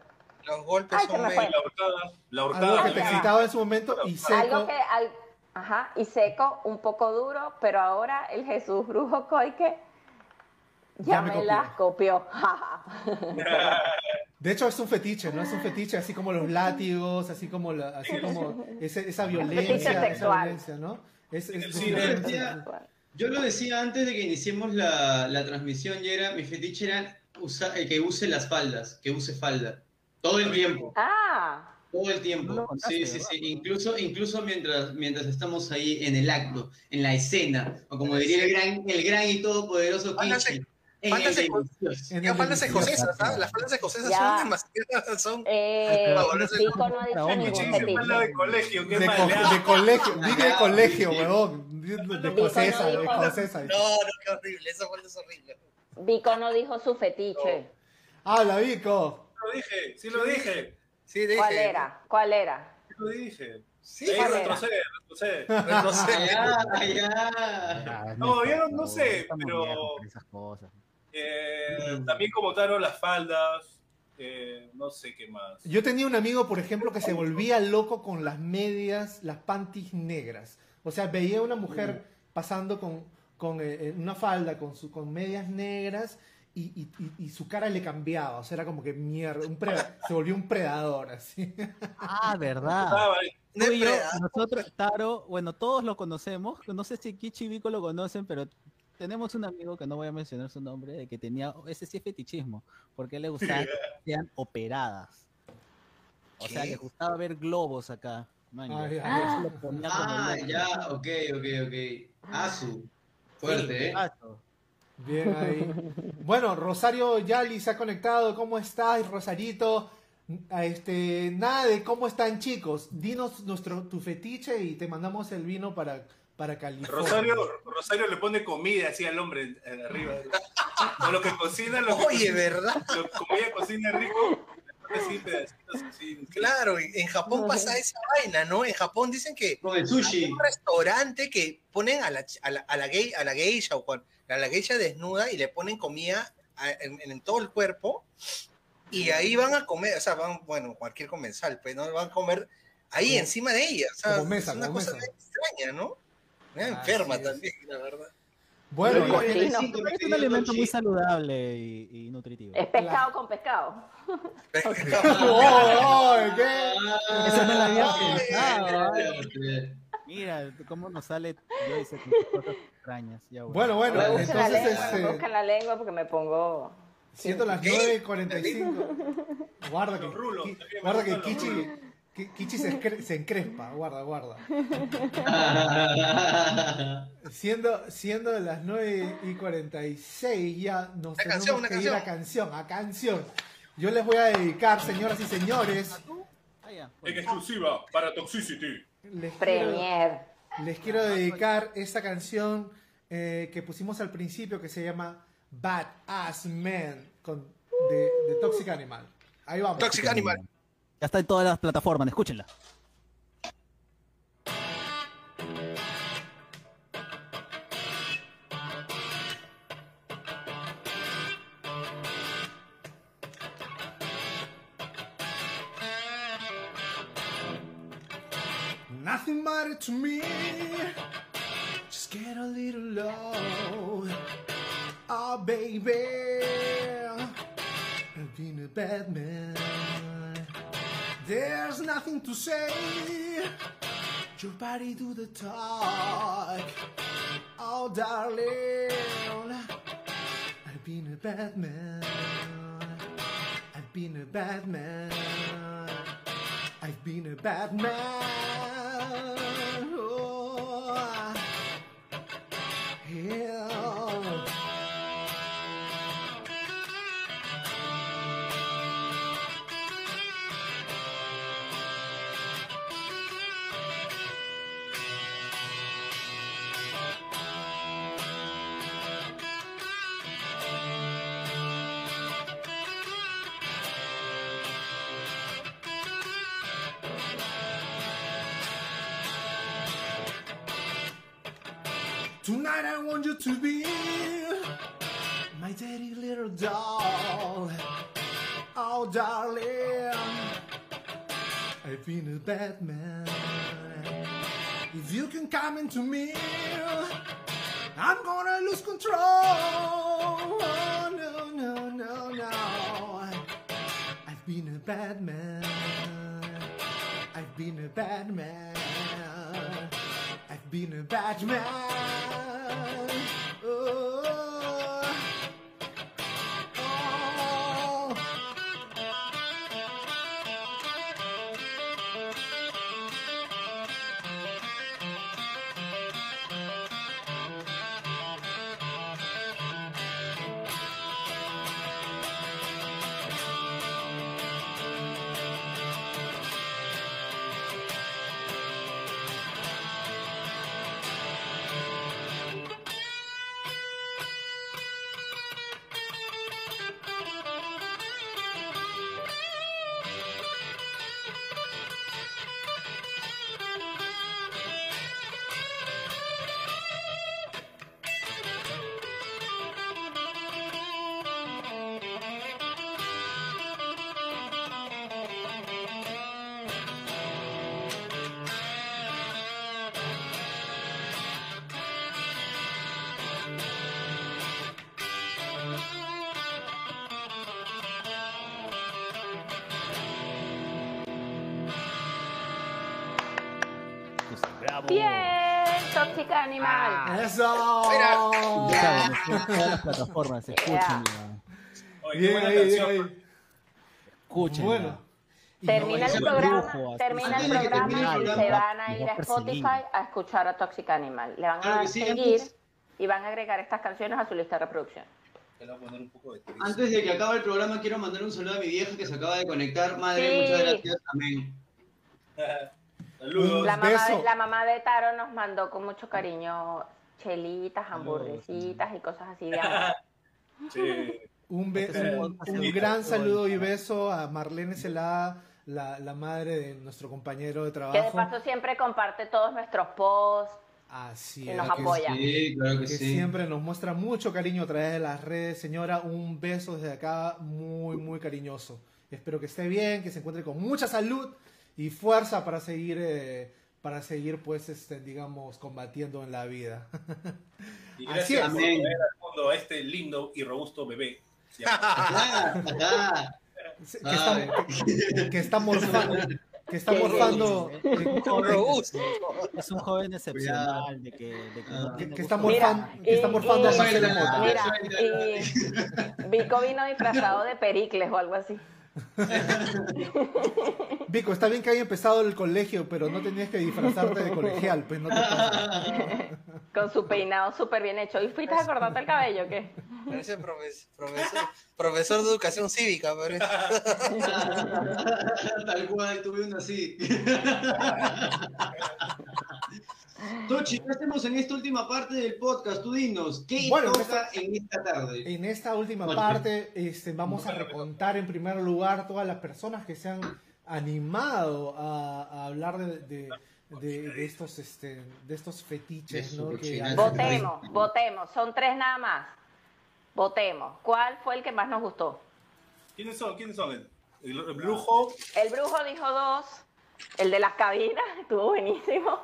Los golpes Ay, son me medio- fue. La horcada, la Algo horcada. que te excitaba en su momento y seco. Algo que, al- ajá, y seco, un poco duro, pero ahora el Jesús Brujo Coike ya, Ya me me, las copió. De hecho es un fetiche, ¿no? Es un fetiche así como los látigos, así como la, así como ese- esa violencia, esa sexual. violencia, ¿no? Es, es- Sí, es- pero decía- Yo lo decía antes de que iniciemos la, la transmisión y era, mi fetiche era usa- el que use las faldas, que use falda. Todo el tiempo, Ah, todo el tiempo. No Sí, sí, sí. Incluso, incluso mientras, mientras estamos ahí en el acto, en la escena, o como diría el gran, el gran y todopoderoso Kichi, faldas escocesas, ¿ah? Las faldas escocesas son demasiadas, son... eh, Ah, no ha dicho ningún de colegio, qué de, de colegio, dije de colegio, huevón. De, escocesa, no de dijo- escocesa. No, no, qué horrible, esa falda es horrible. Vico no dijo su fetiche. Habla, Vico. Lo dije, sí lo dije. Sí, dije. ¿Cuál era? ¿Cuál era? Sí lo dije. Sí, retrocede, retrocede. retrocede. Allá, allá. Ah, No, yo no- no sé, pero- esas cosas. Eh, también como Taro, las faldas. eh, no sé qué más. Yo tenía un amigo, por ejemplo, que se volvía loco con las medias, las panties negras. O sea, veía a una mujer pasando con, con eh, una falda, con, su, con medias negras, y, y- y- y su cara le cambiaba. O sea, era como que mierda, un se volvió un predador, así. Ah, verdad. Ah, vale. Tú y yo, Depredador. nosotros, Taro, bueno, todos lo conocemos. No sé si Kichi y Vico lo conocen, pero tenemos un amigo que no voy a mencionar su nombre, de que tenía, ese sí es fetichismo, porque le gustaba que sean operadas. O sea, le gustaba ver globos acá. Man, Ah, ya. lo ponía Ah, ok, ok, ok. Asu. Fuerte, Sí, ¿eh? Bien ahí. Bueno, Rosario Yali se ha conectado. ¿Cómo estás, Rosarito? A Este, nada de cómo están chicos. Dinos nuestro tu fetiche y te mandamos el vino para, para California. Rosario, Rosario le pone comida así al hombre eh, arriba. O lo que cocina, lo que Oye, cocina, ¿verdad? lo- como ella cocina rico, le pone así pedacitos así. Claro, en en Japón pasa esa vaina, ¿no? En Japón dicen que Con el sushi. hay un restaurante que ponen a la, a la, a la gay, a la geisha o cual- a la geisha desnuda y le ponen comida a- en, en todo el cuerpo y ahí van a comer, o sea, van, bueno, cualquier comensal, pues no van a comer ahí encima de ella. O sea, como mesa, es una como cosa mesa. extraña, ¿no? Me Así enferma es. también, la verdad. Bueno, Yo la sí, Es un alimento muy saludable y, y nutritivo. Es pescado con pescado. ¡Oh, oh, ¿qué? Eso no lo había pensado. Mira cómo nos sale con sus cosas extrañas. Ya, Bueno, bueno, Me Bueno, busca la entonces, lengua, me este, busca la lengua porque me pongo... siendo las ¿Qué? 9.45, guarda que, me guarda que Kichi, Ki- Kichi se, se encrespa, guarda, guarda. Siendo, siendo las 9 y 46, ya nos Una tenemos canción, que ir a canción, a canción. Yo les voy a dedicar, señoras y señores, En exclusiva para Toxicity. les quiero, Premier. les quiero dedicar esta canción eh, que pusimos al principio que se llama Bad Ass Man con, de, de Toxic Animal. Ahí vamos. Toxic Animal. Ya está en todas las plataformas, escúchenla. Nothing matter to me. Just get a little low. Oh, baby. Batman. There's nothing to say. Your body do the talk. Oh, darling. I've been a bad man. I've been a bad man. I've been a bad man. Tonight I want you to be my daddy little doll. Oh, darling, I've been a bad man. If you can come into me, I'm gonna lose control. Oh, no, no, no, no. I've been a bad man. I've been a bad man. Been a bad man. Bravo. Bien, tóxica animal. Ah. ¡Eso! Ya saben, en todas las plataformas, escúchenla. Oye, qué Bien buena ahí, bien ahí. Escúchenla. Bueno. Termina no, el programa, dibujo, termina el programa y se van a ir a Spotify a escuchar a Toxic Animal. Le van a seguir antes- y van a agregar estas canciones a su lista de reproducción. Antes de que acabe el programa, quiero mandar un saludo a mi vieja que se acaba de conectar. Madre, Sí. muchas gracias. Amén. Saludos. La mamá, de, beso. la mamá de Taro nos mandó con mucho cariño chelitas, hamburguesitas y cosas así de amor. Sí. Un, be- Este es un gran saludo y beso a Marlene Celada, la, la madre de nuestro compañero de Que de trabajo. paso siempre comparte todos nuestros posts. Así y es. nos que- apoya. Sí, claro que, que sí. siempre nos muestra mucho cariño a través de las redes. Señora, un beso desde acá muy, muy cariñoso. Espero que esté bien, que se encuentre con mucha salud y fuerza para seguir, eh, para seguir, pues, este, digamos, combatiendo en la vida. Y Así gracias es. por Amén. traer al mundo a este lindo y robusto bebé. Ah, ah. que, está, que- que está morfando, que está morfando, que-. Es un joven excepcional de que, de que no Ah. tiene que está morfando, que está morfando a y- Marcelo. Mira, suéltala. y Vico vino disfrazado de Pericles o algo así. Vico, está bien que haya empezado el colegio, pero no tenías que disfrazarte de colegial, pues no te pases. Con su peinado súper bien hecho. ¿Y fuiste a cortarte el cabello o qué? Parece profes- profesor, profesor de educación cívica, parece. Tal cual, tuve uno así. Tochi, ¿qué hacemos en esta última parte del podcast? Tú dinos, ¿qué Bueno, toca en esta tarde? En esta última Bueno. parte este, vamos a recontar en primer lugar todas las personas que se han animado a, a hablar de, de- de- de estos, este, de estos fetiches, ¿no? Que Votemos, votemos. Son tres nada más. Votemos. ¿Cuál fue el que más nos gustó? ¿Quiénes son? ¿Quiénes son? El, el- el brujo. El brujo dijo dos. El de las cabinas estuvo buenísimo.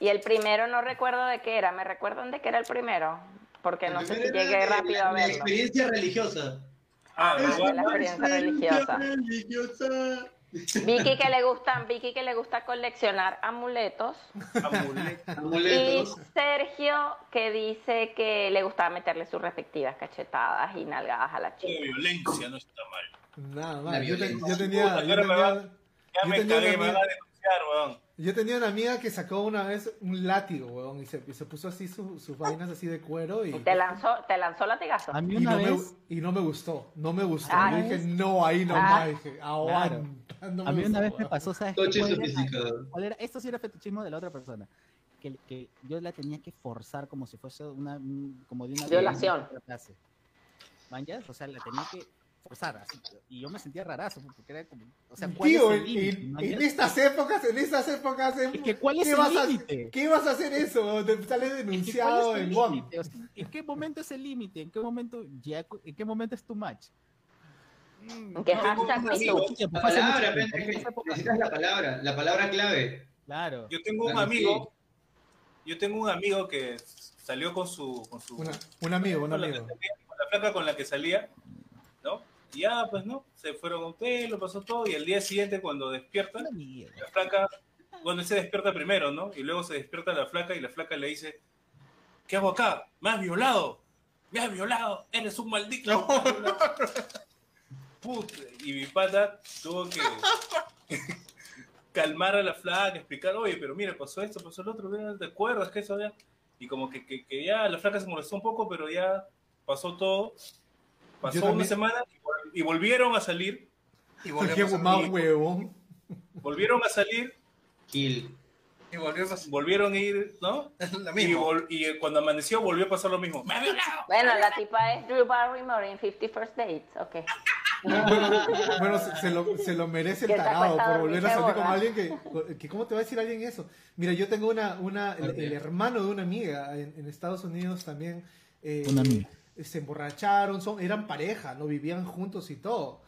Y el primero no recuerdo de qué era. ¿Me recuerdan de qué era el primero? porque no sé si llegué rápido la, a la verlo. experiencia religiosa. Ah, igual. la experiencia religiosa. religiosa. Vicky que le gusta, Vicky que le gusta coleccionar amuletos. amuleto. Y Amuletos. Sergio que dice que le gustaba meterle sus respectivas cachetadas y nalgadas a la de chica. violencia no está mal. Nada La más. Yo, te- violencia. yo tenía, yo tenía, Yo me tenía me weón. yo tenía una amiga que sacó una vez un látigo, weón, y se, y se puso así su- sus vainas así de cuero y, Te lanzó, te lanzó latigazo. A mí y, una no me, vez, y no me gustó, no me gustó. Ah, yo dije, no, ahí no Ah, más, dije, aguanta. no me a mí una gustó, vez me pasó, ¿sabes ¿Cuál. Esto sí era fetichismo de la otra persona. Que, que yo la tenía que forzar como si fuese una, un- como de una Violación. clase. O sea, la tenía que forzar así. Y yo me sentía rarazo, porque era como, o sea, ¿cuál Tío, es en, el en- en estas épocas, en estas épocas, en- Es que ¿cuál es ¿qué el vas a- límite? ¿qué vas a hacer eso? Te sale Es que, ¿cuál denunciado es el en límite? O sea, ¿En qué momento es el límite? ¿En qué momento ya, en qué momento es tu match? ¿En qué No, hashtag La palabra, necesitas la palabra, la palabra clave. Claro. Yo tengo un amigo, yo tengo un amigo que salió con su, con su Una- un amigo, un con la, que amigo. salía, con la flaca con la que salía. Y ya, pues, ¿no? Se fueron a un hotel, lo pasó todo, y el día siguiente cuando despierta, la flaca, bueno, él se despierta primero, ¿no? Y luego se despierta la flaca y la flaca le dice, ¿qué hago acá? Me has violado, me has violado, eres un maldito. Puta, y mi pata tuvo que calmar a la flaca, explicar, oye, pero mira, pasó esto, pasó el otro, ¿te acuerdas que eso ya? Y como que, que, que ya la flaca se molestó un poco, pero ya pasó todo. Pasó una semana y, y volvieron a salir, Y volvemos a más ir. huevón. volvieron a salir, Kill. Y volvemos volvieron a ir, ¿no? a lo Y, mismo. y cuando amaneció volvió a pasar lo mismo. Bueno, la tipa es Drew Barrymore en 50 First Dates. Ok. Bueno, se, se lo, se lo merece el tarado por volver a salir con alguien que, que... ¿Cómo te va a decir alguien eso? Mira, yo tengo una... una el, el hermano de una amiga en, en Estados Unidos también... eh, Una amiga. Se emborracharon, son, eran pareja, no vivían juntos y todo.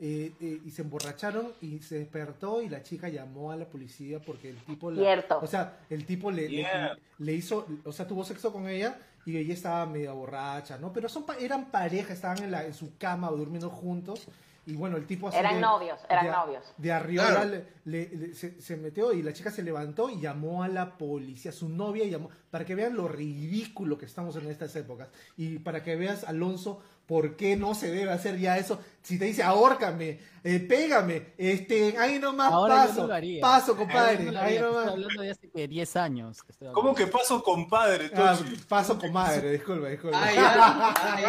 Eh, eh, y se emborracharon y se despertó y la chica llamó a la policía porque el tipo la- Cierto. o sea el tipo le, le- Yeah. le hizo o sea tuvo sexo con ella y ella estaba medio borracha no pero son pa- eran pareja estaban en, la, en su cama durmiendo juntos y bueno el tipo así Eran de- novios, eran de- novios. de arriba Claro. le- le- le- se, se metió y la chica se levantó y llamó a la policía, su novia llamó, para que vean lo ridículo que estamos en estas épocas. Y para que veas, Alonso, por qué no se debe hacer ya eso. Si te dice, ahórcame, eh, pégame, este, ahí nomás Ahora yo paso, no lo haría. paso, Ahora compadre, yo no lo ahí haría, nomás. Estoy hablando de hace que 10 años. que estoy ¿Cómo que paso, compadre? Ah, paso, comadre, disculpa, disculpa. Ah, ah, Ay,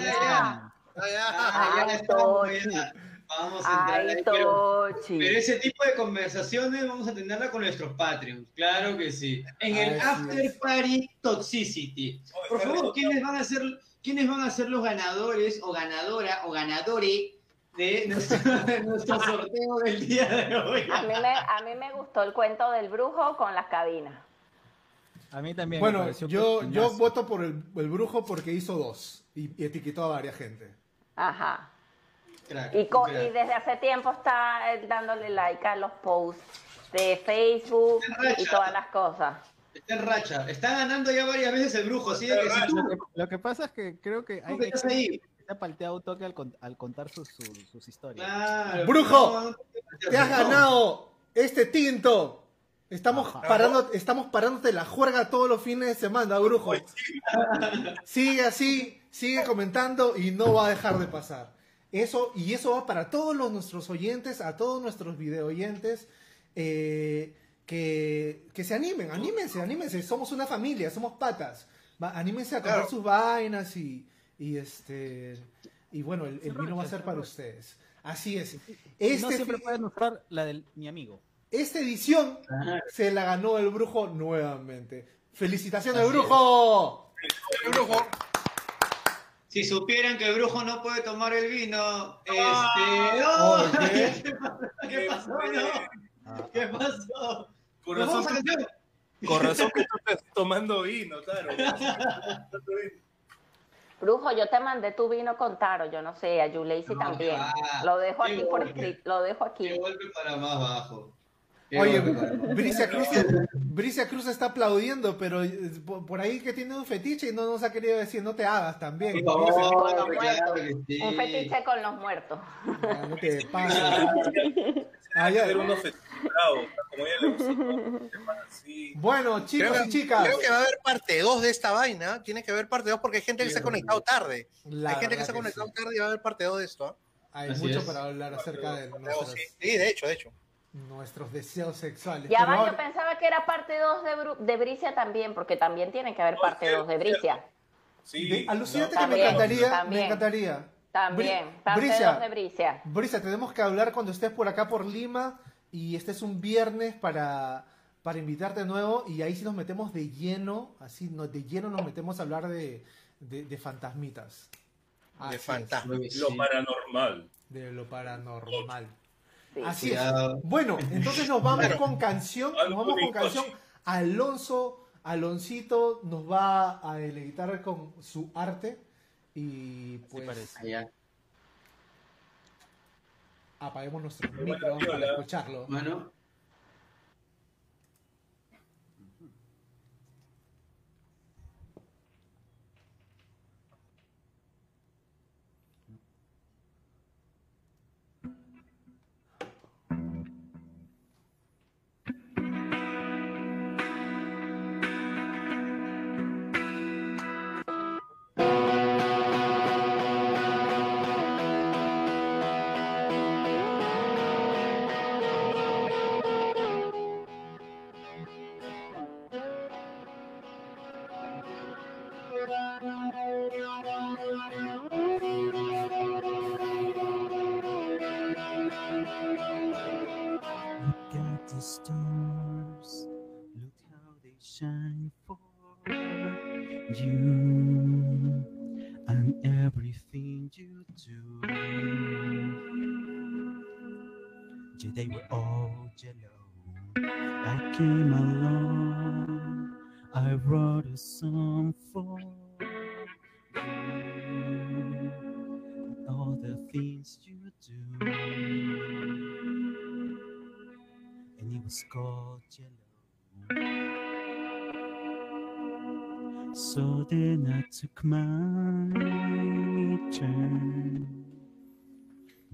ya. ya. Ah, ya. Ah, ya. Vamos a entrar Ay, ahí, pero, ese tipo de conversaciones vamos a tenerla con nuestros Patreons, claro que sí. En el After es. Party Toxicity. Por favor, ¿quiénes van a ser, quiénes van a ser los ganadores o ganadora o ganadore de nuestro, de nuestro sorteo del día de hoy? A mí, me, a mí me gustó el cuento del brujo con las cabinas. A mí también. me Bueno, pareció yo, yo voto por el, el brujo porque hizo dos y, y etiquetó a varias gente. Ajá. Crack, Y, desde hace tiempo está eh, dándole like a los posts de Facebook y todas las cosas. Está en racha. Está ganando ya varias veces el brujo, así de que si tú, Lo que, lo que pasa es que creo que hay que se ha palteado un toque al, con- al contar sus, sus, sus historias. claro. Brujo, no, Te has ganado este tinto. Estamos, Ajá. parando, estamos parándote la juerga todos los fines de semana, brujo. Sigue así, sigue comentando y no va a dejar de pasar. Eso, y eso va para todos los, nuestros oyentes, a todos nuestros video oyentes, eh, que, que se animen, anímense, anímense. Somos una familia, somos patas. Va, anímense a comprar Claro. sus vainas y, y este y bueno, el, el vino va a ser para ustedes. Así es. Y no Este siempre pueden usar la de mi amigo. esta edición Ajá. se la ganó el brujo nuevamente. ¡Felicitaciones, Así es. brujo! El brujo. Si supieran que el brujo no puede tomar el vino, este. Oh, ¡no! ¿qué? ¿Qué pasó? No? ¿Qué pasó? Con razón, con que tú estás tomando vino, claro. Brujo, yo te mandé tu vino con Taro, yo no sé, a Yuleisi No, también. va. Lo dejo Qué aquí por escrito, lo dejo Qué aquí. golpe para más bajo. Oye, Bricia Cruz, Bricia Cruz está aplaudiendo, pero eh, por por ahí que tiene un fetiche y no nos ha querido decir no te hagas también. Claro sí. Un fetiche con los muertos. Ya, No te pases. Ah, ya. Hacer unos. Bueno, chicos Creo y chicas, creo que va a haber parte 2 de esta vaina. Tiene que haber parte 2 porque hay gente que se ha conectado tarde. la hay gente que se ha conectado sí. tarde y va a haber parte 2 de esto. ¿ah? hay Así mucho es. para hablar acerca de sí, de hecho, de hecho. Nuestros deseos sexuales. Ya Pero va, yo pensaba que era parte 2 de, Bru- de Bricia también, porque también tiene que haber parte 2 de Bricia. Sí, de- alucínate no. que me También, encantaría, me también. encantaría. También, Bri- parte Bricia, 2 de Bricia. Brisa, tenemos que hablar cuando estés por acá por Lima y este es un viernes para, para invitarte de nuevo y ahí sí nos metemos de lleno, así no, de lleno nos metemos a hablar de, de, de fantasmitas. Así De es, fantasma. Creo que sí. Lo paranormal. de lo paranormal. Sí. Así es. Bueno, entonces nos vamos con canción, nos vamos con canción. Alonso, Aloncito nos va a deleitar con su arte y pues apaguemos buena micros para escucharlo. Mano, came along, I wrote a song for you. All the things you do and it was called yellow. So then I took my turn.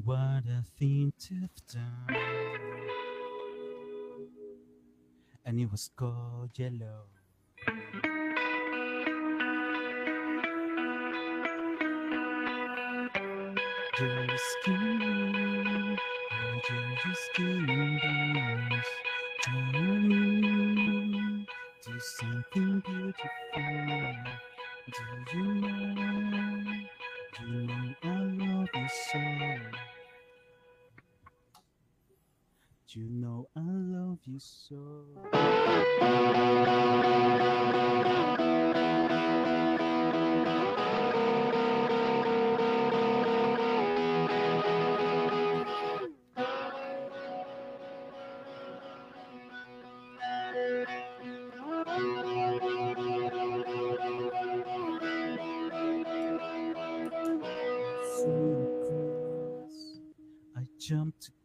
What a thing to have done. He Husko Jello. Jerry Skin, Jerry Skin.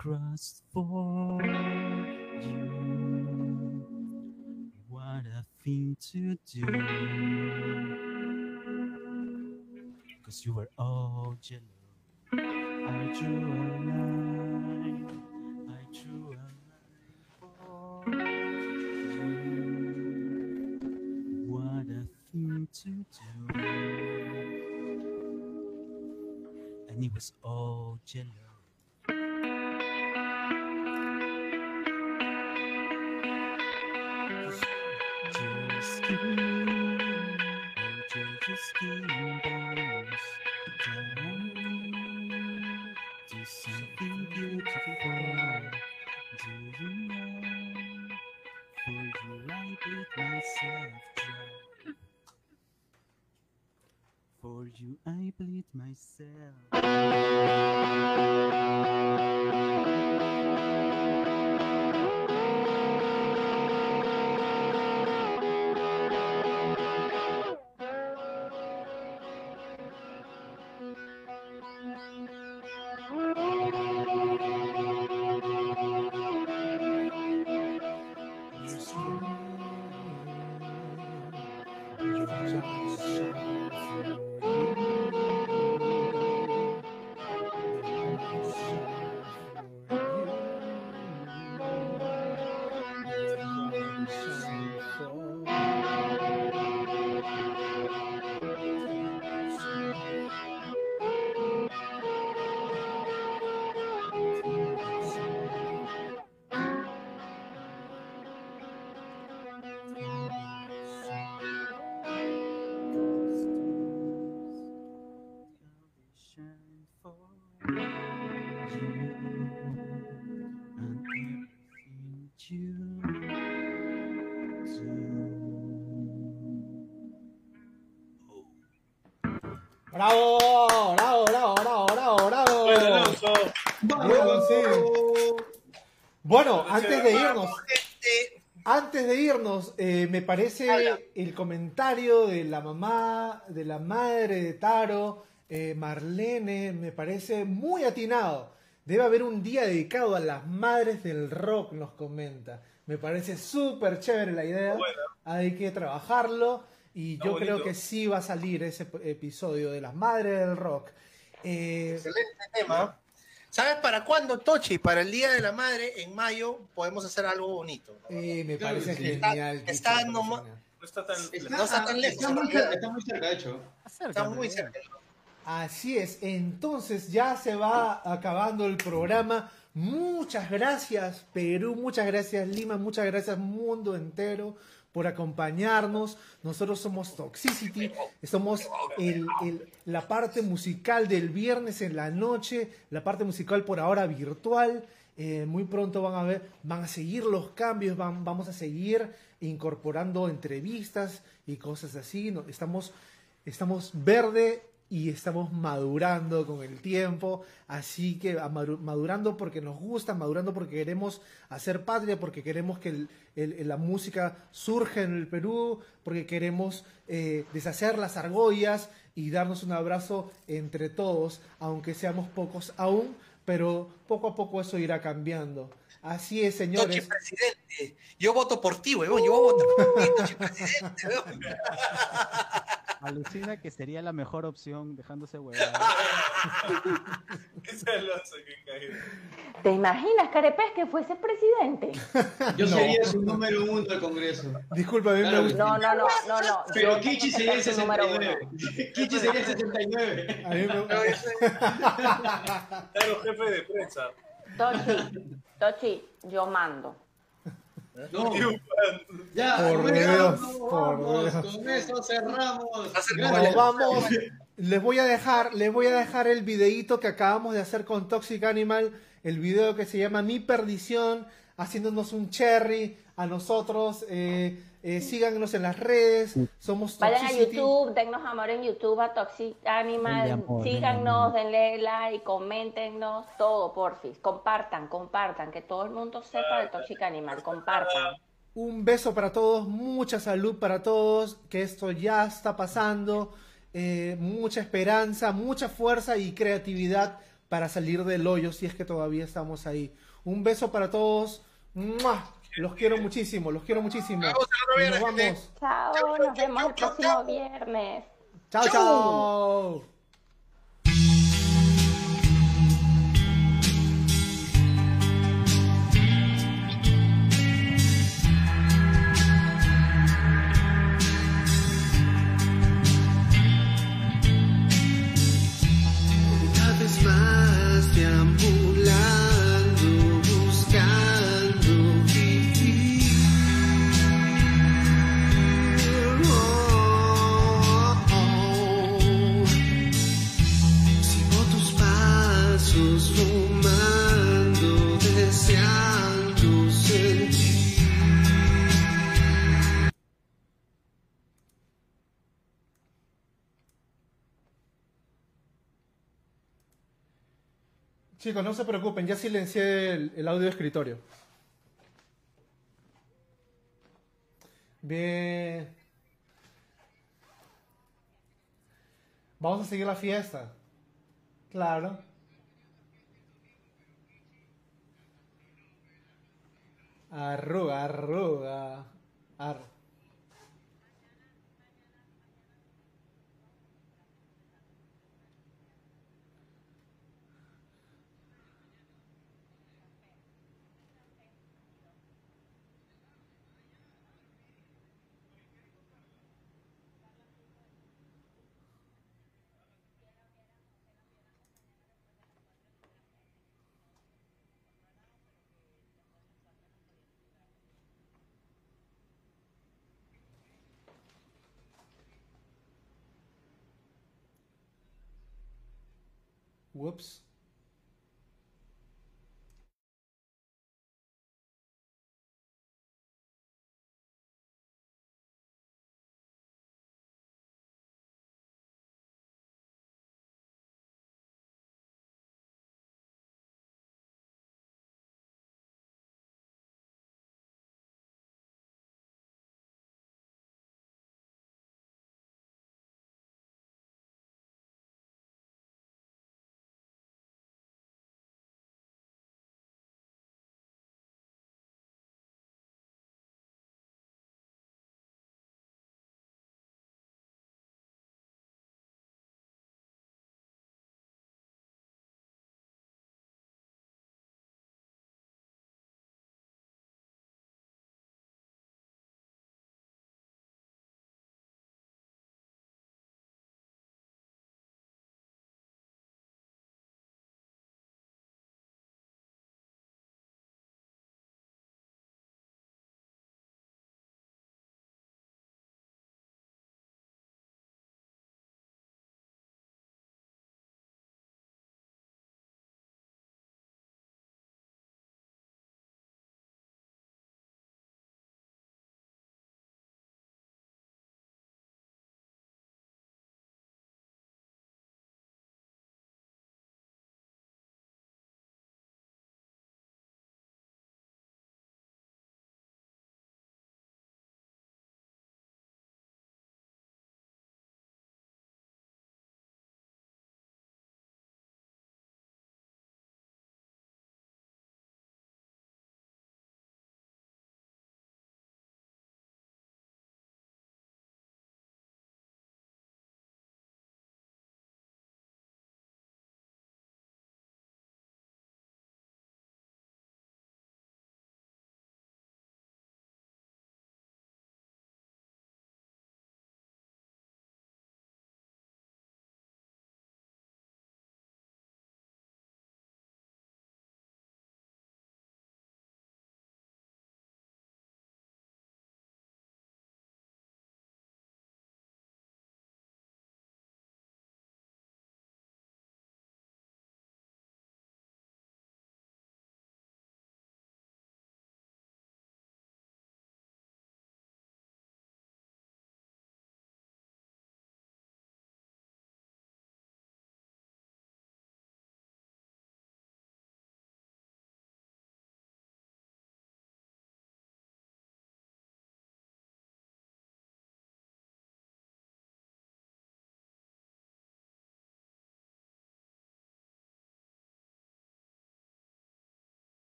Across for you. What a thing to do. Cause you were all yellow. I drew a line. Irnos, antes de irnos, eh, me parece Habla. el comentario de la mamá, de la madre de Taro, eh, Marlene, me parece muy atinado. Debe haber un día dedicado a las madres del rock, nos comenta. Me parece súper chévere la idea. Bueno. Hay que trabajarlo y Está yo creo que sí va a salir ese episodio de las madres del rock. Eh, excelente tema. ¿Sabes para cuándo, Tochi? Para el Día de la Madre, en mayo, podemos hacer algo bonito. eh, me parece sí. genial. Está- está no está tan. Está, No está tan lejos, Está muy, está muy cerca, de hecho. Está muy cerca. Así es, entonces ya se va acabando el programa. Muchas gracias Perú, muchas gracias Lima, muchas gracias mundo entero por acompañarnos. Nosotros somos Toxicity, somos el- la parte musical del viernes en la noche, la parte musical por ahora virtual. Eh, muy pronto van a ver, van a seguir los cambios, van, vamos a seguir incorporando entrevistas y cosas así. No- estamos, estamos verde y estamos madurando con el tiempo, así que madurando porque nos gusta, madurando porque queremos hacer patria, porque queremos que el- el- la música surja en el Perú, porque queremos eh, deshacer las argollas y darnos un abrazo entre todos, aunque seamos pocos aún, pero poco a poco eso irá cambiando. Así es, Tochi señores. presidente. Yo voto por ti, weón. Yo voy a votar por ti, Tochi presidente, weón. Alucina que sería la mejor opción dejándose huevada. Ese Alonso que caído. ¿Te imaginas, Carepes, que fuese presidente? Yo No. sería su número uno del Congreso. Disculpa, a mí me Claro. gusta. No, no, no, no, no. Pero Yo Kichi sería el ser su número uno. 69. Kichi sería el 69. A mí me- soy- Claro, jefe de prensa. Tochi, Tochi, yo mando. No, ya, Por Dios, vamos, por Dios. con eso cerramos. Gracias. vamos. Les voy a dejar, les voy a dejar el videíto que acabamos de hacer con Toxic Animal, el video que se llama Mi Perdición, haciéndonos un cherry a nosotros. eh, eh, síganos en las redes, somos Vayan a. YouTube, dennos amor en YouTube a Toxic Animal, amor, síganos, denle denle like, coméntenos, todo, porfis. Compartan, compartan, que todo el mundo sepa de Toxic Animal, compartan. Un beso para todos, mucha salud para todos, que esto ya está pasando, eh, mucha esperanza, mucha fuerza y creatividad para salir del hoyo si es que todavía estamos ahí. Un beso para todos, ¡Mua! los quiero muchísimo, los quiero muchísimo. Vamos nos gente. vamos. Chao, nos vemos el próximo viernes. Chao, chao. Chicos, no se preocupen, ya silencié el, audio de escritorio. Bien. Vamos a seguir la fiesta. Claro. Arruga, arruga. Ar- Whoops.